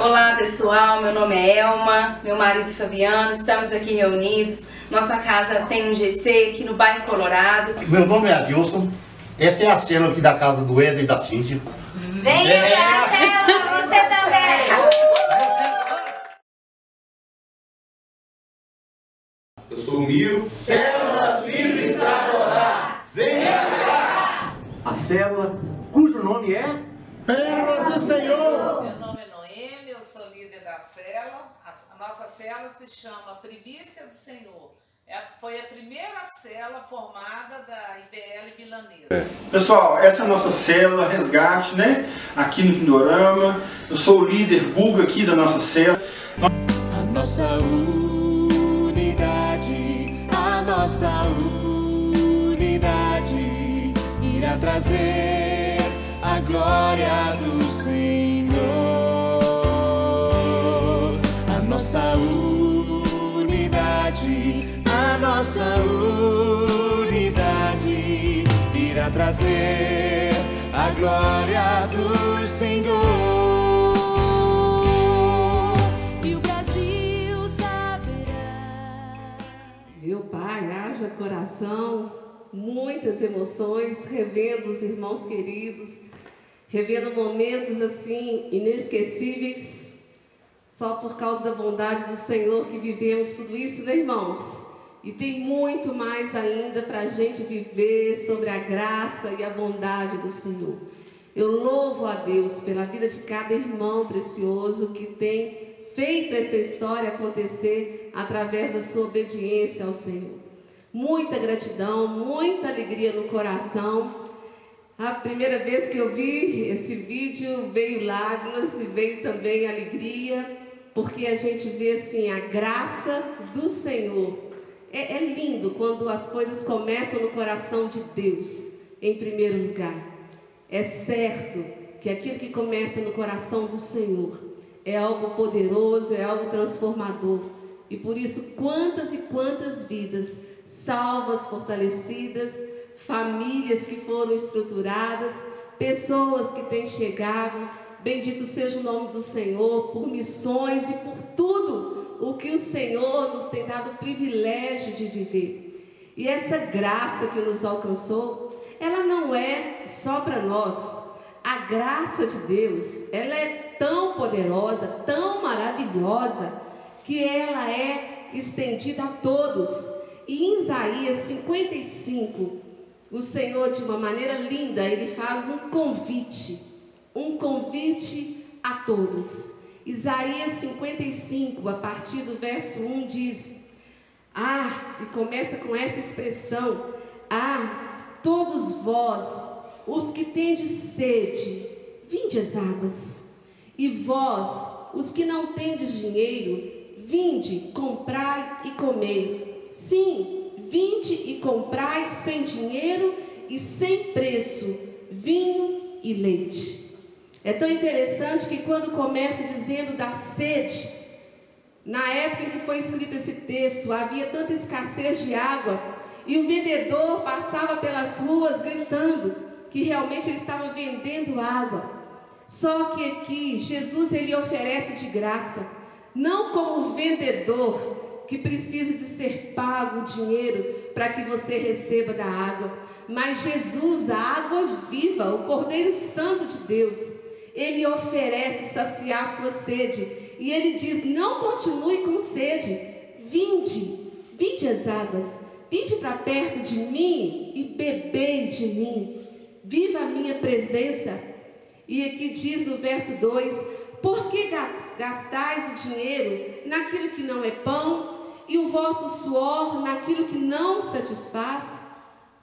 Olá pessoal, meu nome é Elma, meu marido Fabiano, estamos aqui reunidos. Nossa casa tem um GC aqui no bairro Colorado. Meu nome é Adilson. Essa é a célula aqui da casa do Eder e da Cíntia. Venha pra célula, você também! Eu sou o Miro. Célula célula cujo nome é Pérolas do Senhor. Meu nome é Noemi, eu sou líder da célula. A nossa célula se chama Primícia do Senhor. É foi a primeira célula formada da IBL Milanesa. Pessoal, essa é a nossa célula Resgate, né? Aqui no Pindorama. Eu sou o líder Buga aqui da nossa célula. A nossa unidade, a nossa unidade trazer a glória do Senhor. A nossa unidade, a nossa unidade irá trazer a glória do Senhor. E o Brasil saberá. Meu Pai, haja coração, muitas emoções, revendo os irmãos queridos, revendo momentos assim inesquecíveis, só por causa da bondade do Senhor que vivemos tudo isso, né, irmãos? E tem muito mais ainda para a gente viver sobre a graça e a bondade do Senhor. Eu louvo a Deus pela vida de cada irmão precioso que tem feito essa história acontecer através da sua obediência ao Senhor. Muita gratidão, muita alegria no coração. A primeira vez que eu vi esse vídeo veio lágrimas e veio também alegria, porque a gente vê assim a graça do Senhor. É, é lindo quando as coisas começam no coração de Deus, em primeiro lugar. É certo que aquilo que começa no coração do Senhor é algo poderoso, é algo transformador. E por isso, quantas e quantas vidas salvas, fortalecidas, famílias que foram estruturadas, pessoas que têm chegado. Bendito seja o nome do Senhor por missões e por tudo o que o Senhor nos tem dado o privilégio de viver. E essa graça que nos alcançou, ela não é só para nós. A graça de Deus, ela é tão poderosa, tão maravilhosa, que ela é estendida a todos. E em Isaías 55, o Senhor, de uma maneira linda, ele faz um convite, um convite a todos. Isaías 55, a partir do verso 1, diz: Ah, e começa com essa expressão: Ah, todos vós, os que tendes sede, vinde às águas. E vós, os que não tendes dinheiro, vinde, comprai e comei. Sim, vinde e comprai sem dinheiro e sem preço, vinho e leite. É tão interessante que quando começa dizendo da sede, na época em que foi escrito esse texto, havia tanta escassez de água e o vendedor passava pelas ruas gritando que realmente ele estava vendendo água. Só que aqui Jesus ele oferece de graça, não como vendedor que precisa de ser pago o dinheiro para que você receba da água, mas Jesus, a água viva, o Cordeiro Santo de Deus, ele oferece saciar sua sede. E ele diz: Não continue com sede, vinde, vinde as águas, vinde para perto de mim e bebei de mim, viva a minha presença. E aqui diz no verso 2: Por que gastais o dinheiro naquilo que não é pão, e o vosso suor naquilo que não satisfaz?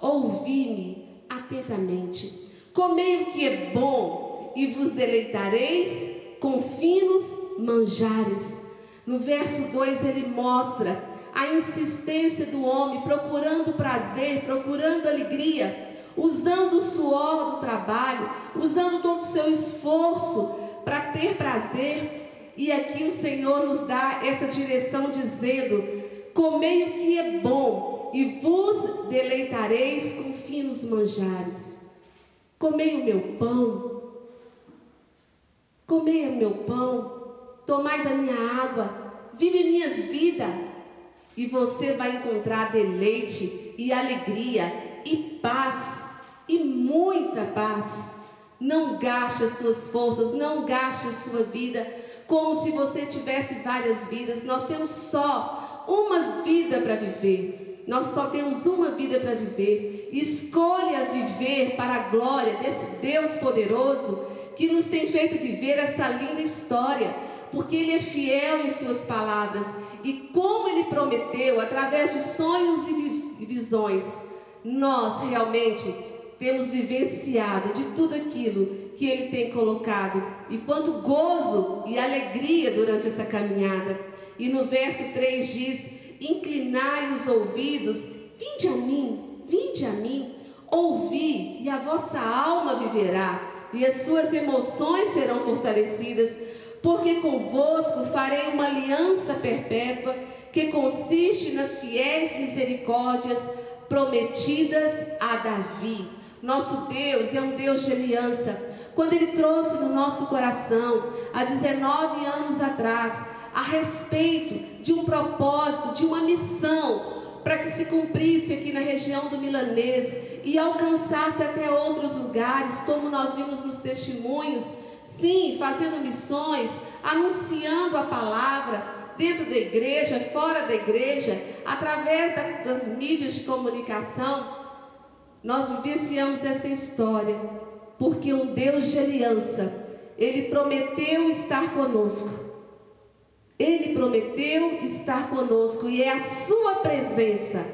Ouvi-me atentamente. Comei o que é bom e vos deleitareis com finos manjares. No verso 2 ele mostra a insistência do homem procurando prazer, procurando alegria, usando o suor do trabalho, usando todo o seu esforço para ter prazer. E aqui o Senhor nos dá essa direção dizendo: Comei o que é bom e vos deleitareis com finos manjares. Comei o meu pão, comei o meu pão, tomai da minha água, vive minha vida, e você vai encontrar deleite e alegria e paz, e muita paz. Não gaste as suas forças, não gaste a sua vida como se você tivesse várias vidas. Nós temos só uma vida para viver. Nós só temos uma vida para viver. Escolha viver para a glória desse Deus poderoso que nos tem feito viver essa linda história, porque Ele é fiel em Suas palavras e como Ele prometeu, através de sonhos e visões, nós realmente temos vivenciado de tudo aquilo que Ele tem colocado e quanto gozo e alegria durante essa caminhada. E no verso 3 diz: Inclinai os ouvidos, vinde a mim, vinde a mim, ouvi, e a vossa alma viverá, e as suas emoções serão fortalecidas, porque convosco farei uma aliança perpétua que consiste nas fiéis misericórdias prometidas a Davi. Nosso Deus é um Deus de aliança. Quando Ele trouxe no nosso coração, há 19 anos atrás, a respeito de um propósito, de uma missão, para que se cumprisse aqui na região do Milanês e alcançasse até outros lugares, como nós vimos nos testemunhos, sim, fazendo missões, anunciando a palavra dentro da igreja, fora da igreja, através da, das mídias de comunicação. Nós vivenciamos essa história, porque um Deus de aliança, Ele prometeu estar conosco. Ele prometeu estar conosco e é a Sua presença,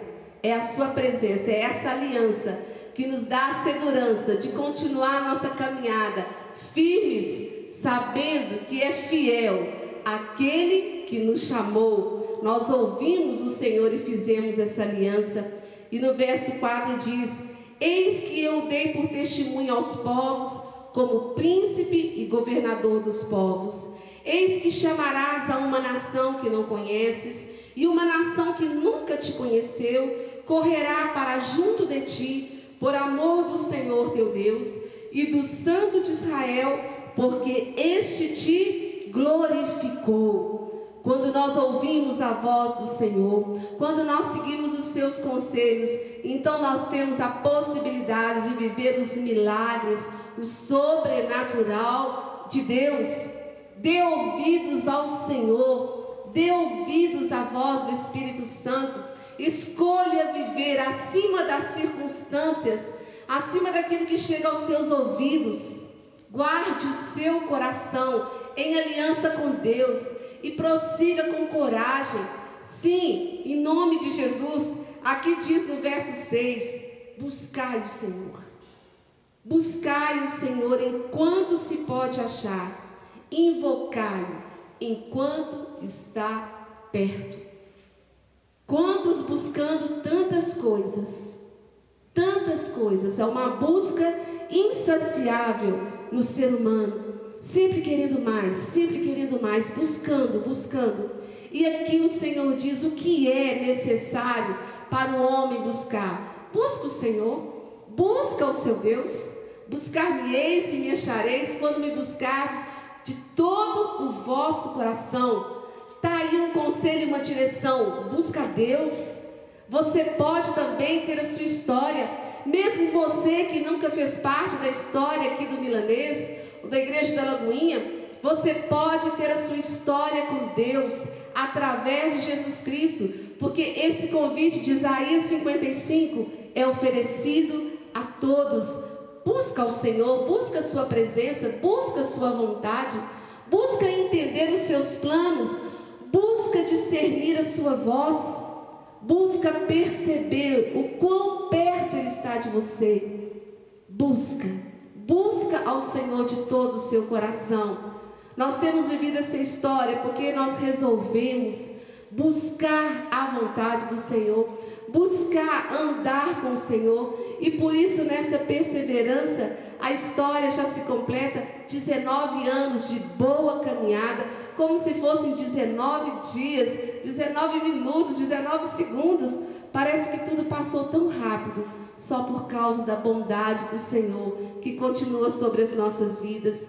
é a Sua presença, é essa aliança que nos dá a segurança de continuar a nossa caminhada firmes, sabendo que é fiel aquele que nos chamou. Nós ouvimos o Senhor e fizemos essa aliança. E no verso 4 diz: Eis que eu dei por testemunho aos povos, como príncipe e governador dos povos. Eis que chamarás a uma nação que não conheces, e uma nação que nunca te conheceu, correrá para junto de ti, por amor do Senhor teu Deus e do Santo de Israel, porque este te glorificou. Quando nós ouvimos a voz do Senhor, quando nós seguimos os seus conselhos, então nós temos a possibilidade de viver os milagres, o sobrenatural de Deus. Dê ouvidos ao Senhor, dê ouvidos à voz do Espírito Santo. Escolha viver acima das circunstâncias, acima daquilo que chega aos seus ouvidos. Guarde o seu coração em aliança com Deus e prossiga com coragem. Sim, em nome de Jesus, aqui diz no verso 6: buscai o Senhor. Buscai o Senhor enquanto se pode achar, invocai-o enquanto está perto. Quantos buscando tantas coisas, tantas coisas, é uma busca insaciável no ser humano, sempre querendo mais, sempre querendo mais, buscando, buscando. E aqui o Senhor diz o que é necessário para o homem buscar. Busca o Senhor, busca o seu Deus, buscar-me-eis e me achareis quando me buscardes de todo o vosso coração. Está aí um conselho, uma direção. Busca Deus. Você pode também ter a sua história. Mesmo você que nunca fez parte da história aqui do Milanês, da Igreja da Lagoinha, você pode ter a sua história com Deus através de Jesus Cristo, porque esse convite de Isaías 55 é oferecido a todos. Busca o Senhor, busca a sua presença, busca a sua vontade, busca entender os seus planos, busca discernir a sua voz, busca perceber o quão perto Ele está de você. Busca, busca ao Senhor de todo o seu coração. Nós temos vivido essa história porque nós resolvemos buscar a vontade do Senhor, buscar andar com o Senhor, e por isso nessa perseverança a história já se completa 19 anos de boa caminhada, como se fossem 19 dias, 19 minutos, 19 segundos. Parece que tudo passou tão rápido, só por causa da bondade do Senhor que continua sobre as nossas vidas.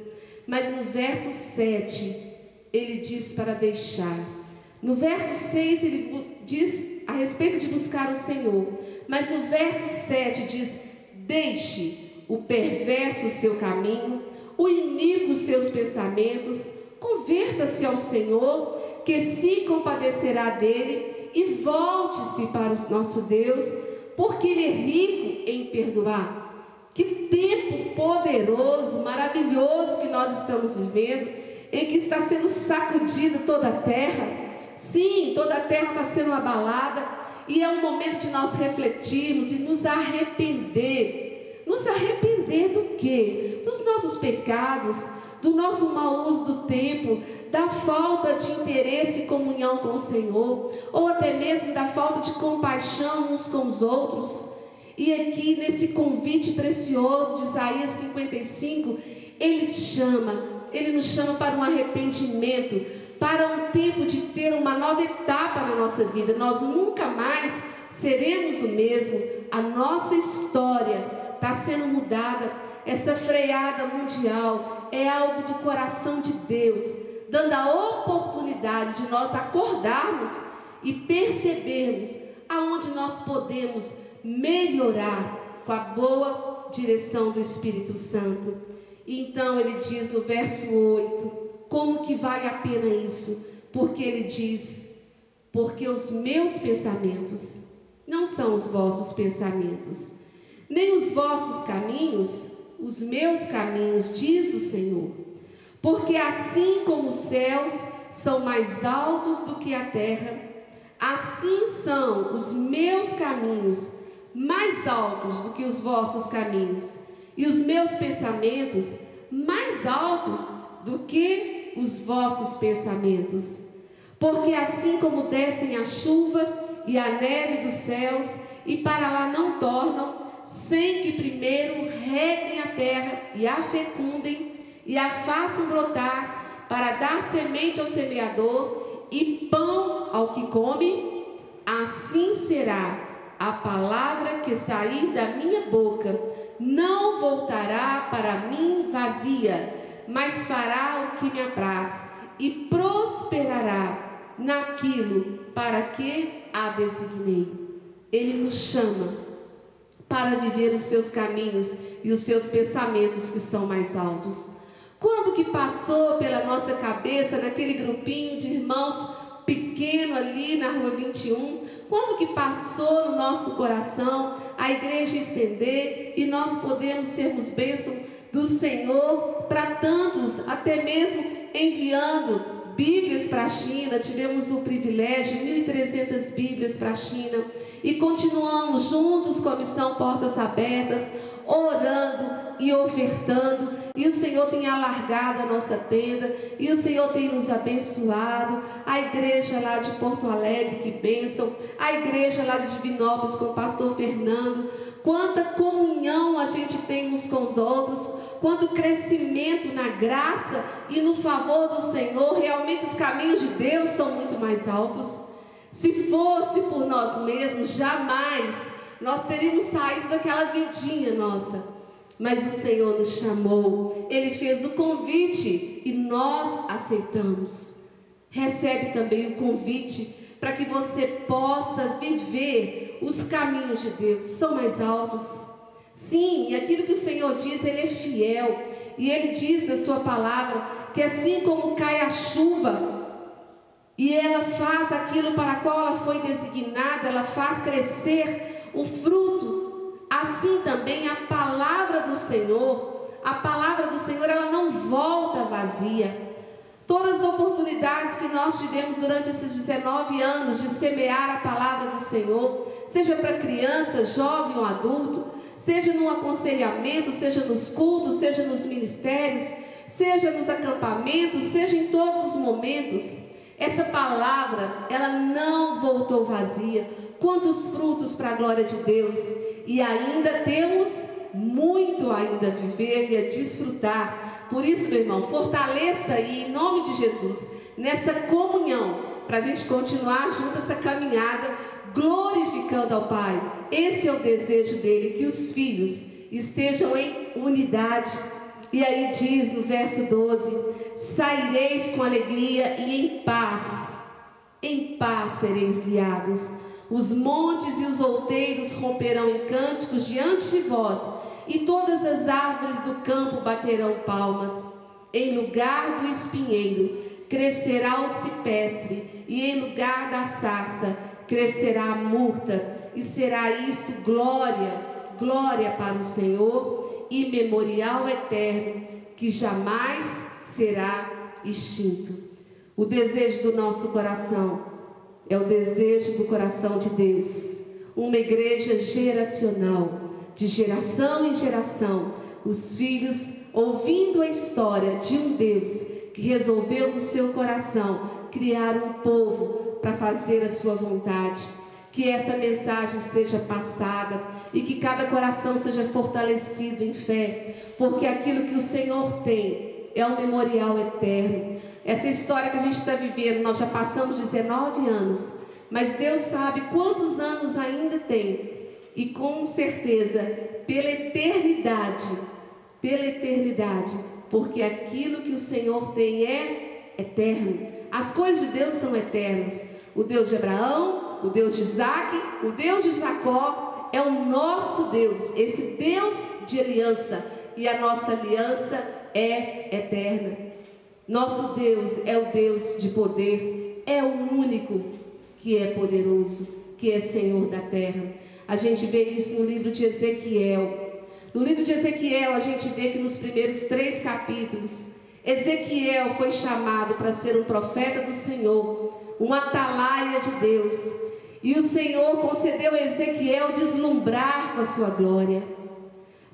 Mas no verso 7, ele diz para deixar. No verso 6, ele diz a respeito de buscar o Senhor. Mas no verso 7 diz: Deixe o perverso o seu caminho, o inimigo os seus pensamentos, converta-se ao Senhor, que se compadecerá dele, e volte-se para o nosso Deus, porque Ele é rico em perdoar. Que tempo poderoso, maravilhoso que nós estamos vivendo, em que está sendo sacudida toda a terra. Sim, toda a terra está sendo abalada, e é um momento de nós refletirmos e nos arrepender. Nos arrepender do quê? Dos nossos pecados, do nosso mau uso do tempo, da falta de interesse e comunhão com o Senhor, ou até mesmo da falta de compaixão uns com os outros. E aqui nesse convite precioso de Isaías 55, ele chama, ele nos chama para um arrependimento, para um tempo de ter uma nova etapa na nossa vida. Nós nunca mais seremos o mesmo. A nossa história está sendo mudada. Essa freada mundial é algo do coração de Deus, dando a oportunidade de nós acordarmos e percebermos aonde nós podemos melhorar com a boa direção do Espírito Santo. Então ele diz no verso 8: como que vale a pena isso? Porque ele diz: Porque os meus pensamentos não são os vossos pensamentos, nem os vossos caminhos, os meus caminhos, diz o Senhor. Porque assim como os céus são mais altos do que a terra, assim são os meus caminhos mais altos do que os vossos caminhos, e os meus pensamentos mais altos do que os vossos pensamentos. Porque assim como descem a chuva e a neve dos céus, e para lá não tornam, sem que primeiro reguem a terra e a fecundem e a façam brotar, para dar semente ao semeador e pão ao que come, assim será a palavra que sair da minha boca, não voltará para mim vazia, mas fará o que me apraz e prosperará naquilo para que a designei. Ele nos chama para viver os seus caminhos e os seus pensamentos que são mais altos. Quando que passou pela nossa cabeça, naquele grupinho de irmãos pequeno ali na rua 21, quando que passou no nosso coração a igreja estender e nós podemos sermos bênção do Senhor para tantos, até mesmo enviando Bíblias para a China, tivemos o privilégio, 1.300 Bíblias para a China, e continuamos juntos com a missão Portas Abertas, orando e ofertando, e o Senhor tem alargado a nossa tenda, e o Senhor tem nos abençoado, a igreja lá de Porto Alegre, que bênção, a igreja lá de Divinópolis com o pastor Fernando, quanta comunhão a gente tem uns com os outros, quanto crescimento na graça e no favor do Senhor, realmente os caminhos de Deus são muito mais altos. Se fosse por nós mesmos, jamais nós teríamos saído daquela vidinha nossa. Mas o Senhor nos chamou, Ele fez o convite e nós aceitamos. Recebe também o convite para que você possa viver os caminhos de Deus, são mais altos. Sim, e aquilo que o Senhor diz, Ele é fiel. E Ele diz na Sua palavra que assim como cai a chuva e ela faz aquilo para qual ela foi designada, ela faz crescer o fruto, assim também a palavra do Senhor, a palavra do Senhor, ela não volta vazia. Todas as oportunidades que nós tivemos durante esses 19 anos de semear a palavra do Senhor, seja para criança, jovem ou adulto, seja no aconselhamento, seja nos cultos, seja nos ministérios, seja nos acampamentos, seja em todos os momentos, essa palavra, ela não voltou vazia. Quantos frutos para a glória de Deus! E ainda temos muito ainda a viver e a desfrutar. Por isso, meu irmão, fortaleça aí, em nome de Jesus, nessa comunhão, para a gente continuar junto essa caminhada, glorificando ao Pai. Esse é o desejo dele, que os filhos estejam em unidade. E aí diz no verso 12: Saireis com alegria e em paz, em paz sereis guiados. Os montes e os outeiros romperão em cânticos diante de vós, e todas as árvores do campo baterão palmas. Em lugar do espinheiro crescerá o cipestre, e em lugar da sarça crescerá a murta, e será isto glória, glória para o Senhor e memorial eterno que jamais será extinto. O desejo do nosso coração é o desejo do coração de Deus. Uma igreja geracional, de geração em geração, os filhos ouvindo a história de um Deus que resolveu no seu coração criar um povo para fazer a sua vontade. Que essa mensagem seja passada e que cada coração seja fortalecido em fé, porque aquilo que o Senhor tem é um memorial eterno. Essa história que a gente está vivendo, nós já passamos 19 anos, mas Deus sabe quantos anos ainda tem, e com certeza, pela eternidade, pela eternidade, porque aquilo que o Senhor tem é eterno. As coisas de Deus são eternas. O Deus de Abraão, o Deus de Isaac, o Deus de Jacó é o nosso Deus, esse Deus de aliança. E a nossa aliança é eterna. Nosso Deus é o Deus de poder, é o único que é poderoso, que é Senhor da terra. A gente vê isso no livro de Ezequiel. No livro de Ezequiel, a gente vê que nos primeiros três capítulos, Ezequiel foi chamado para ser um profeta do Senhor, um atalaia de Deus. E o Senhor concedeu a Ezequiel deslumbrar com a sua glória.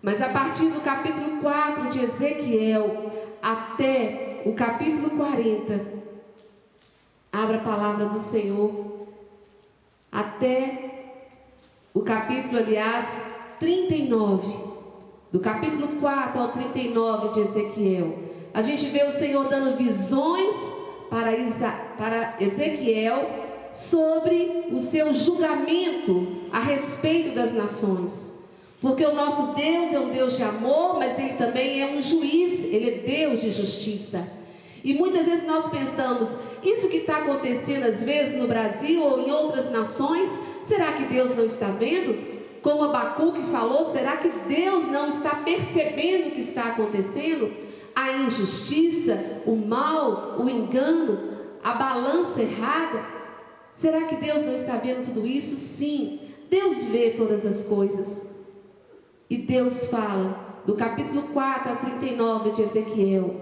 Mas a partir do capítulo 4 de Ezequiel até o capítulo 40, abra a palavra do Senhor, até o capítulo, aliás, 39, do capítulo 4 ao 39 de Ezequiel. A gente vê o Senhor dando visões para, Isa, para Ezequiel sobre o seu julgamento a respeito das nações. Porque o nosso Deus é um Deus de amor, mas ele também é um juiz, ele é Deus de justiça. E muitas vezes nós pensamos, isso que está acontecendo às vezes no Brasil ou em outras nações, será que Deus não está vendo? Como Abacuque falou, será que Deus não está percebendo o que está acontecendo? a injustiça, o mal, o engano, a balança errada? Será que Deus não está vendo tudo isso? Sim, Deus vê todas as coisas. E Deus fala do capítulo 4 a 39 de Ezequiel,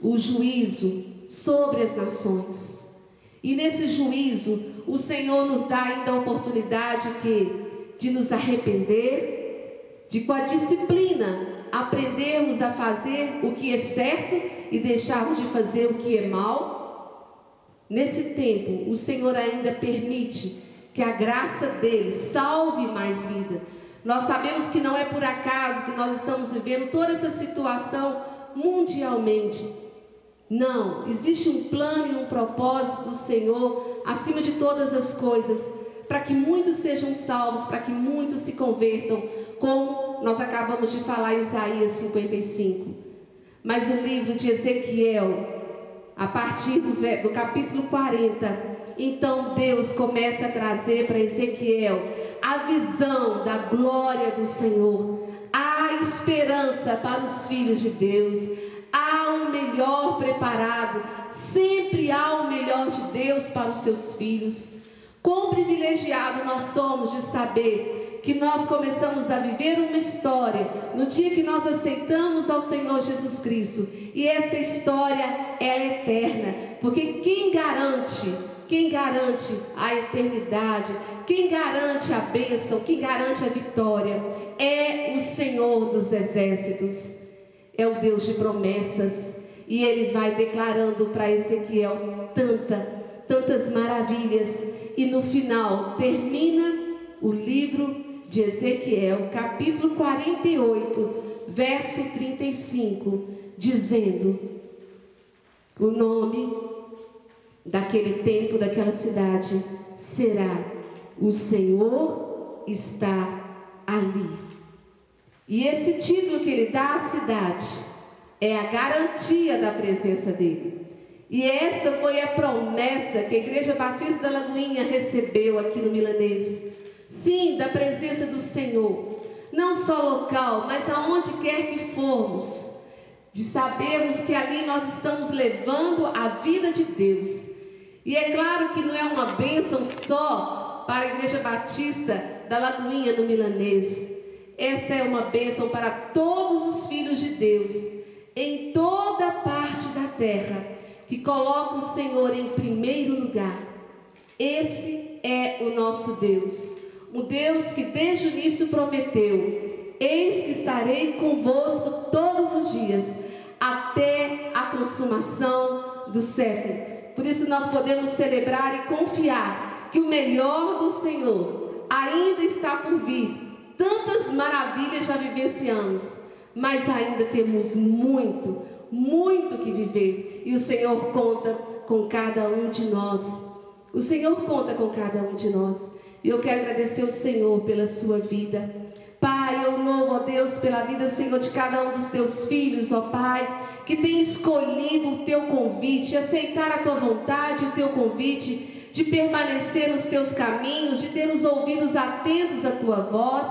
o juízo sobre as nações. E nesse juízo, o Senhor nos dá ainda a oportunidade que de nos arrepender, de com a disciplina aprendermos a fazer o que é certo e deixarmos de fazer o que é mal. Nesse tempo, o Senhor ainda permite que a graça dele salve mais vida. Nós sabemos que não é por acaso que nós estamos vivendo toda essa situação mundialmente. Não, existe um plano e um propósito do Senhor acima de todas as coisas, para que muitos sejam salvos, para que muitos se convertam, como nós acabamos de falar em Isaías 55. Mas o livro de Ezequiel, a partir do, do capítulo 40, então Deus começa a trazer para Ezequiel a visão da glória do Senhor, a esperança para os filhos de Deus, há o melhor preparado, sempre há o melhor de Deus para os seus filhos. Quão privilegiado nós somos de saber que nós começamos a viver uma história no dia que nós aceitamos ao Senhor Jesus Cristo. E essa história é eterna, porque quem garante quem garante a eternidade, quem garante a bênção, quem garante a vitória é o Senhor dos exércitos, é o Deus de promessas. E ele vai declarando para Ezequiel tanta, tantas maravilhas. E no final termina o livro de Ezequiel, capítulo 48, verso 35, dizendo: O nome daquele tempo, daquela cidade, será: O Senhor está ali. E esse título que ele dá à cidade é a garantia da presença dele. E esta foi a promessa que a Igreja Batista da Lagoinha recebeu aqui no Milanês. Sim, da presença do Senhor. Não só local, mas aonde quer que formos. De sabermos que ali nós estamos levando a vida de Deus e é claro que não é uma bênção só para a Igreja Batista da Lagoinha no Milanês. Essa é uma bênção para todos os filhos de Deus, em toda parte da terra, que coloca o Senhor em primeiro lugar. Esse é o nosso Deus, o Deus que desde o início prometeu: Eis que estarei convosco todos os dias, até a consumação do século. Por isso nós podemos celebrar e confiar que o melhor do Senhor ainda está por vir. Tantas maravilhas já vivenciamos, mas ainda temos muito, muito que viver. E o Senhor conta com cada um de nós. O Senhor conta com cada um de nós. E eu quero agradecer ao Senhor pela sua vida. Pai, eu louvo, ó Deus, pela vida, Senhor, de cada um dos teus filhos, ó Pai, que tem escolhido o teu convite, aceitar a tua vontade, o teu convite, de permanecer nos teus caminhos, de ter os ouvidos atentos à tua voz,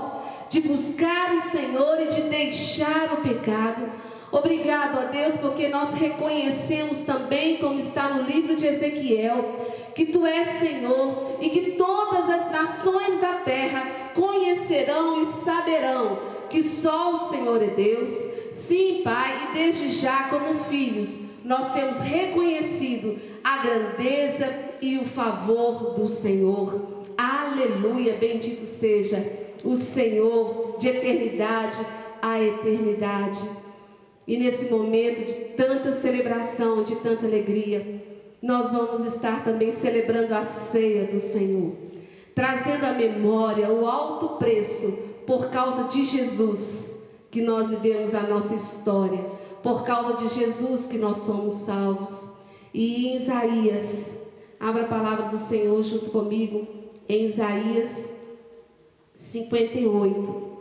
de buscar o Senhor e de deixar o pecado. Obrigado a Deus, porque nós reconhecemos também, como está no livro de Ezequiel, que tu és Senhor e que todas as nações da terra conhecerão e saberão que só o Senhor é Deus. Sim, Pai, e desde já, como filhos, nós temos reconhecido a grandeza e o favor do Senhor. Aleluia, bendito seja o Senhor de eternidade a eternidade. E nesse momento de tanta celebração, de tanta alegria, nós vamos estar também celebrando a ceia do Senhor, trazendo à memória o alto preço por causa de Jesus que nós vivemos a nossa história, por causa de Jesus que nós somos salvos. E em Isaías, abra a palavra do Senhor junto comigo, em Isaías 58.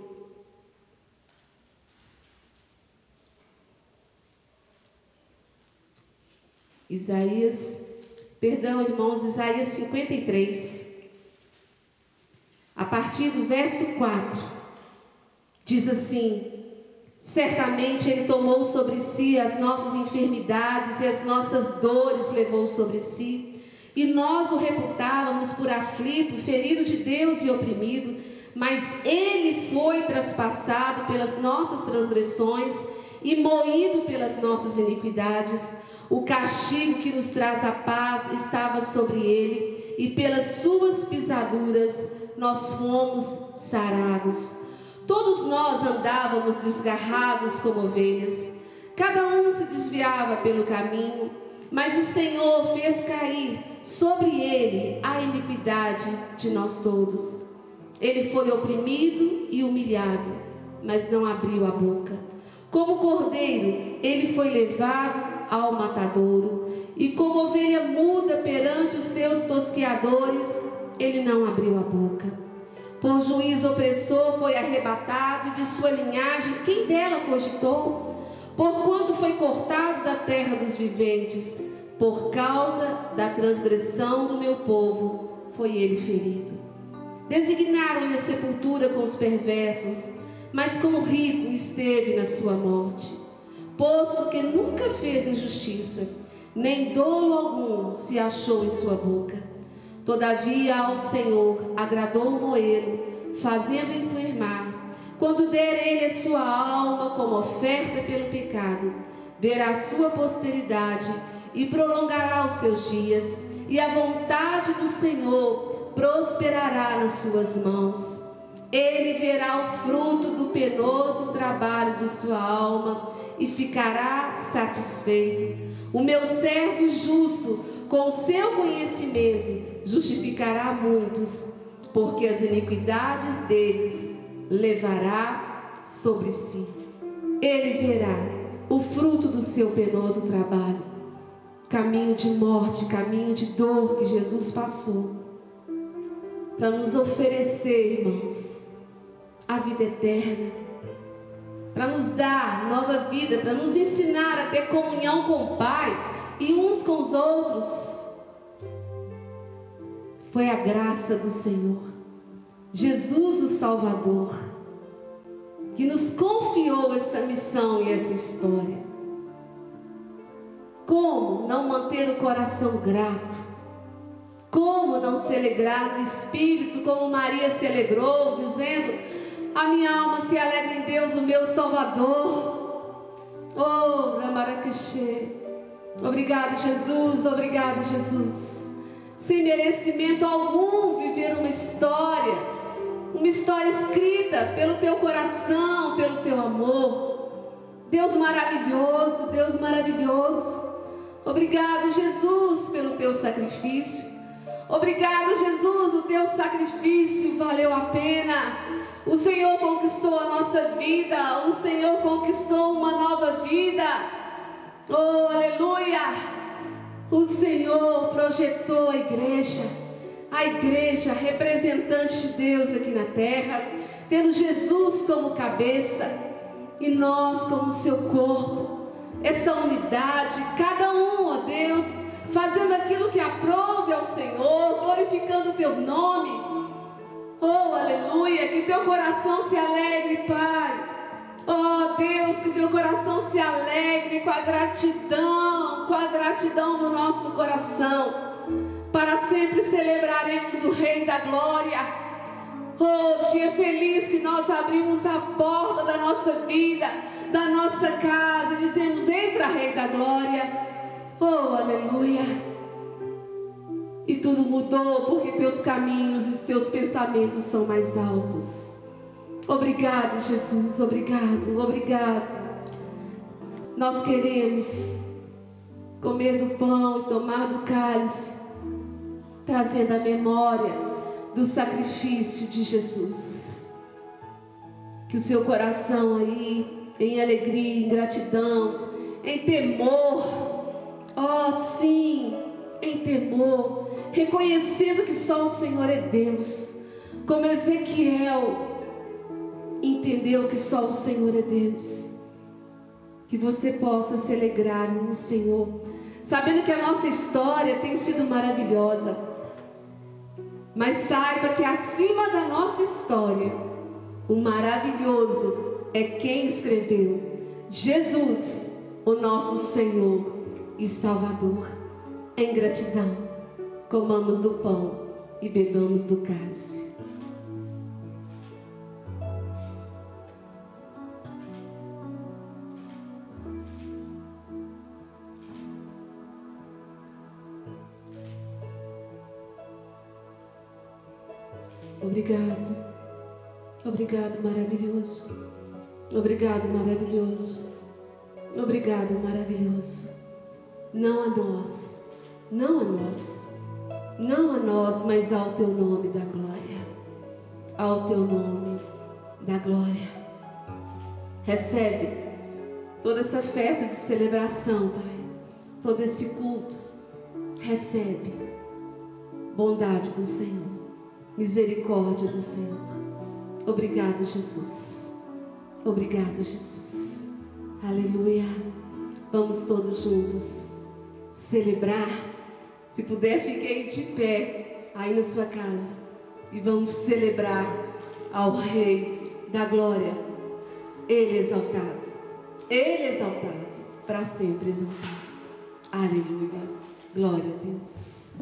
Isaías, perdão, irmãos, Isaías 53. A partir do verso 4, diz assim: Certamente Ele tomou sobre si as nossas enfermidades e as nossas dores levou sobre si, e nós o reputávamos por aflito, ferido de Deus e oprimido, Mas ele foi traspassado pelas nossas transgressões e moído pelas nossas iniquidades. O castigo que nos traz a paz estava sobre ele, e pelas suas pisaduras nós fomos sarados. Todos nós andávamos desgarrados como ovelhas, cada um se desviava pelo caminho, mas o Senhor fez cair sobre ele a iniquidade de nós todos. Ele foi oprimido e humilhado, mas não abriu a boca. Como cordeiro, ele foi levado ao matadouro, e como ovelha muda perante os seus tosqueadores, ele não abriu a boca. Por juiz opressor foi arrebatado, e de sua linhagem quem dela cogitou? Porquanto foi cortado da terra dos viventes, por causa da transgressão do meu povo, foi ele ferido. Designaram-lhe a sepultura com os perversos, mas com o rico esteve na sua morte, posto que nunca fez injustiça, nem dolo algum se achou em sua boca. Todavia ao Senhor agradou moê-lo, fazendo enfermar. Quando der ele a sua alma como oferta pelo pecado, verá sua posteridade e prolongará os seus dias, e a vontade do Senhor prosperará nas suas mãos. Ele verá o fruto do penoso trabalho de sua alma e ficará satisfeito. O meu servo justo, com seu conhecimento, justificará muitos, porque as iniquidades deles levará sobre si. Ele verá o fruto do seu penoso trabalho, caminho de morte, caminho de dor que Jesus passou, para nos oferecer, irmãos, a vida eterna, para nos dar nova vida, para nos ensinar a ter comunhão com o Pai e uns com os outros. Foi a graça do Senhor, Jesus o Salvador, que nos confiou essa missão e essa história. Como não manter o coração grato? Como não se alegrar no espírito, como Maria se alegrou, dizendo: A minha alma se alegra em Deus, o meu Salvador. Oh, Ramaracaxê. Obrigado, Jesus. Obrigado, Jesus. Sem merecimento algum, viver uma história, uma história escrita pelo teu coração, pelo teu amor. Deus maravilhoso, Deus maravilhoso. Obrigado, Jesus, pelo teu sacrifício. Obrigado, Jesus, o teu sacrifício valeu a pena. O Senhor conquistou a nossa vida, o Senhor conquistou uma nova vida. Oh, aleluia! O Senhor projetou a igreja, a igreja representante de Deus aqui na terra, tendo Jesus como cabeça e nós como seu corpo. Essa unidade, cada um, ó Deus, fazendo aquilo que aprove ao Senhor, glorificando o teu nome. Oh, aleluia, que teu coração se alegre, Pai. Oh Deus, que teu coração se alegre com a gratidão, com a gratidão do nosso coração. Para sempre celebraremos o Rei da Glória. Oh, dia feliz que nós abrimos a porta da nossa vida, da nossa casa, e dizemos: Entra, Rei da Glória. Oh, aleluia. E tudo mudou porque teus caminhos e teus pensamentos são mais altos. Obrigado, Jesus, obrigado, obrigado. Nós queremos comer do pão e tomar do cálice, trazendo a memória do sacrifício de Jesus. Que o seu coração aí, em alegria, em gratidão, em temor, ó oh, sim, em temor, reconhecendo que só o Senhor é Deus, como Ezequiel entendeu que só o Senhor é Deus. Que você possa se alegrar no Senhor, sabendo que a nossa história tem sido maravilhosa. Mas saiba que acima da nossa história, o maravilhoso é quem escreveu: Jesus, o nosso Senhor e Salvador. Em gratidão, comamos do pão e bebamos do cálice. Obrigado. Obrigado, maravilhoso. Obrigado, maravilhoso. Obrigado, maravilhoso. Não a nós, não a nós, não a nós, mas ao teu nome da glória. Ao teu nome da glória. Recebe toda essa festa de celebração, Pai. Todo esse culto. Recebe bondade do Senhor, misericórdia do Senhor. Obrigado, Jesus. Obrigado, Jesus. Aleluia. Vamos todos juntos celebrar. Se puder, fiquem de pé aí na sua casa e vamos celebrar ao Rei da Glória. Ele exaltado. Ele exaltado. Para sempre exaltado. Aleluia. Glória a Deus.